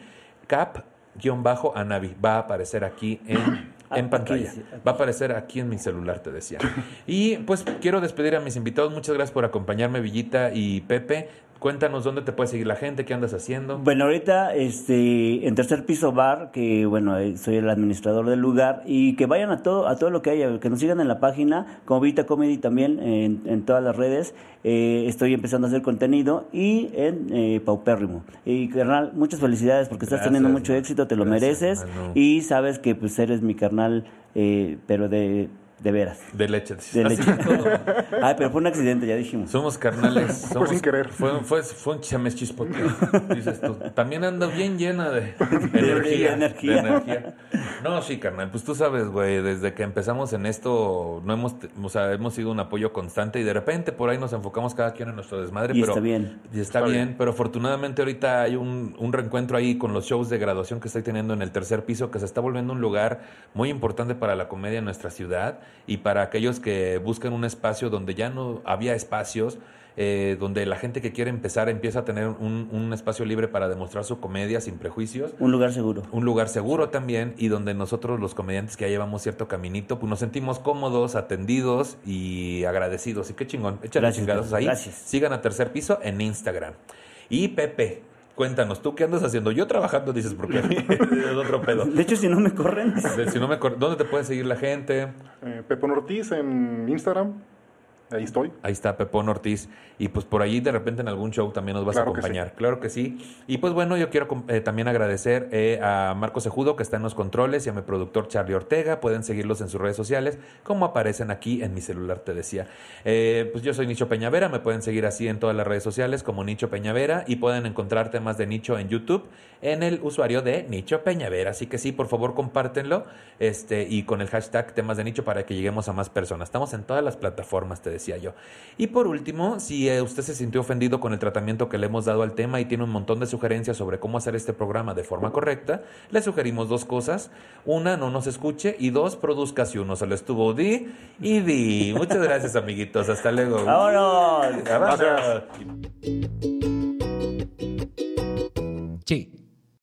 Cap guion bajo Anavi va a aparecer aquí en, en pantalla. aquí. Va a aparecer aquí en mi celular, te decía. Y pues quiero despedir a mis invitados. Muchas gracias por acompañarme, Villita y Pepe. Cuéntanos dónde te puede seguir la gente, qué andas haciendo. Bueno, ahorita este, en tercer piso bar, que bueno, eh, soy el administrador del lugar, y que vayan a todo, a todo lo que haya, que nos sigan en la página, como Vita Comedy también, en, en todas las redes. Eh, estoy empezando a hacer contenido y en eh, Paupérrimo. Y carnal, muchas felicidades porque estás Gracias, teniendo mucho éxito, te lo Gracias, mereces. Y sabes que pues eres mi carnal, eh, pero de, de veras. De leche. De leche. Ay, pero fue un accidente, ya dijimos. Somos carnales. Somos, sin querer. Fue, fue, fue un chames chispoteo, dices tú. También ando bien llena de, energía, de energía. de energía. No, sí, carnal. Pues tú sabes, güey, desde que empezamos en esto, no hemos, o sea, hemos sido un apoyo constante y de repente por ahí nos enfocamos cada quien en nuestro desmadre. Y pero, está bien. Y está, Está bien, bien. pero afortunadamente ahorita hay un, un reencuentro ahí con los shows de graduación que estoy teniendo en el tercer piso, que se está volviendo un lugar muy importante para la comedia en nuestra ciudad y para aquellos que buscan un espacio donde ya no había espacios, eh, donde la gente que quiere empezar empieza a tener un, un espacio libre para demostrar su comedia sin prejuicios. Un lugar seguro. Un lugar seguro también y donde nosotros los comediantes que ya llevamos cierto caminito, pues nos sentimos cómodos, atendidos y agradecidos. Y qué chingón. Échale chingados ahí. gracias. Sigan a Tercer Piso en Instagram. Y Pepe, cuéntanos, ¿tú qué andas haciendo? Yo trabajando, dices, porque a mí es otro pedo. De hecho, si no me corren, Si no me acor- ¿Dónde te puede seguir la gente? Eh, Pepe Ortiz en Instagram. Ahí estoy. Ahí está Pepón Ortiz. Y pues por ahí de repente en algún show también nos vas a acompañar. claro que sí. Y pues bueno, yo quiero eh, también agradecer eh, a Marcos Sejudo que está en los controles y a mi productor Charlie Ortega. Pueden seguirlos en sus redes sociales como aparecen aquí en mi celular, te decía. Eh, pues yo soy Nicho Peñavera. Me pueden seguir así en todas las redes sociales como Nicho Peñavera y pueden encontrar temas de Nicho en YouTube en el usuario de Nicho Peñavera. Así que sí, por favor compártenlo este, y con el hashtag temas de nicho para que lleguemos a más personas. Estamos en todas las plataformas, te decía decía yo. Y por último, si eh, usted se sintió ofendido con el tratamiento que le hemos dado al tema y tiene un montón de sugerencias sobre cómo hacer este programa de forma correcta, le sugerimos dos cosas. Una, no nos escuche y dos, produzca si uno se lo estuvo di y di. Muchas gracias, amiguitos. Hasta luego. ¡Vámonos! ¡Vámonos! Sí.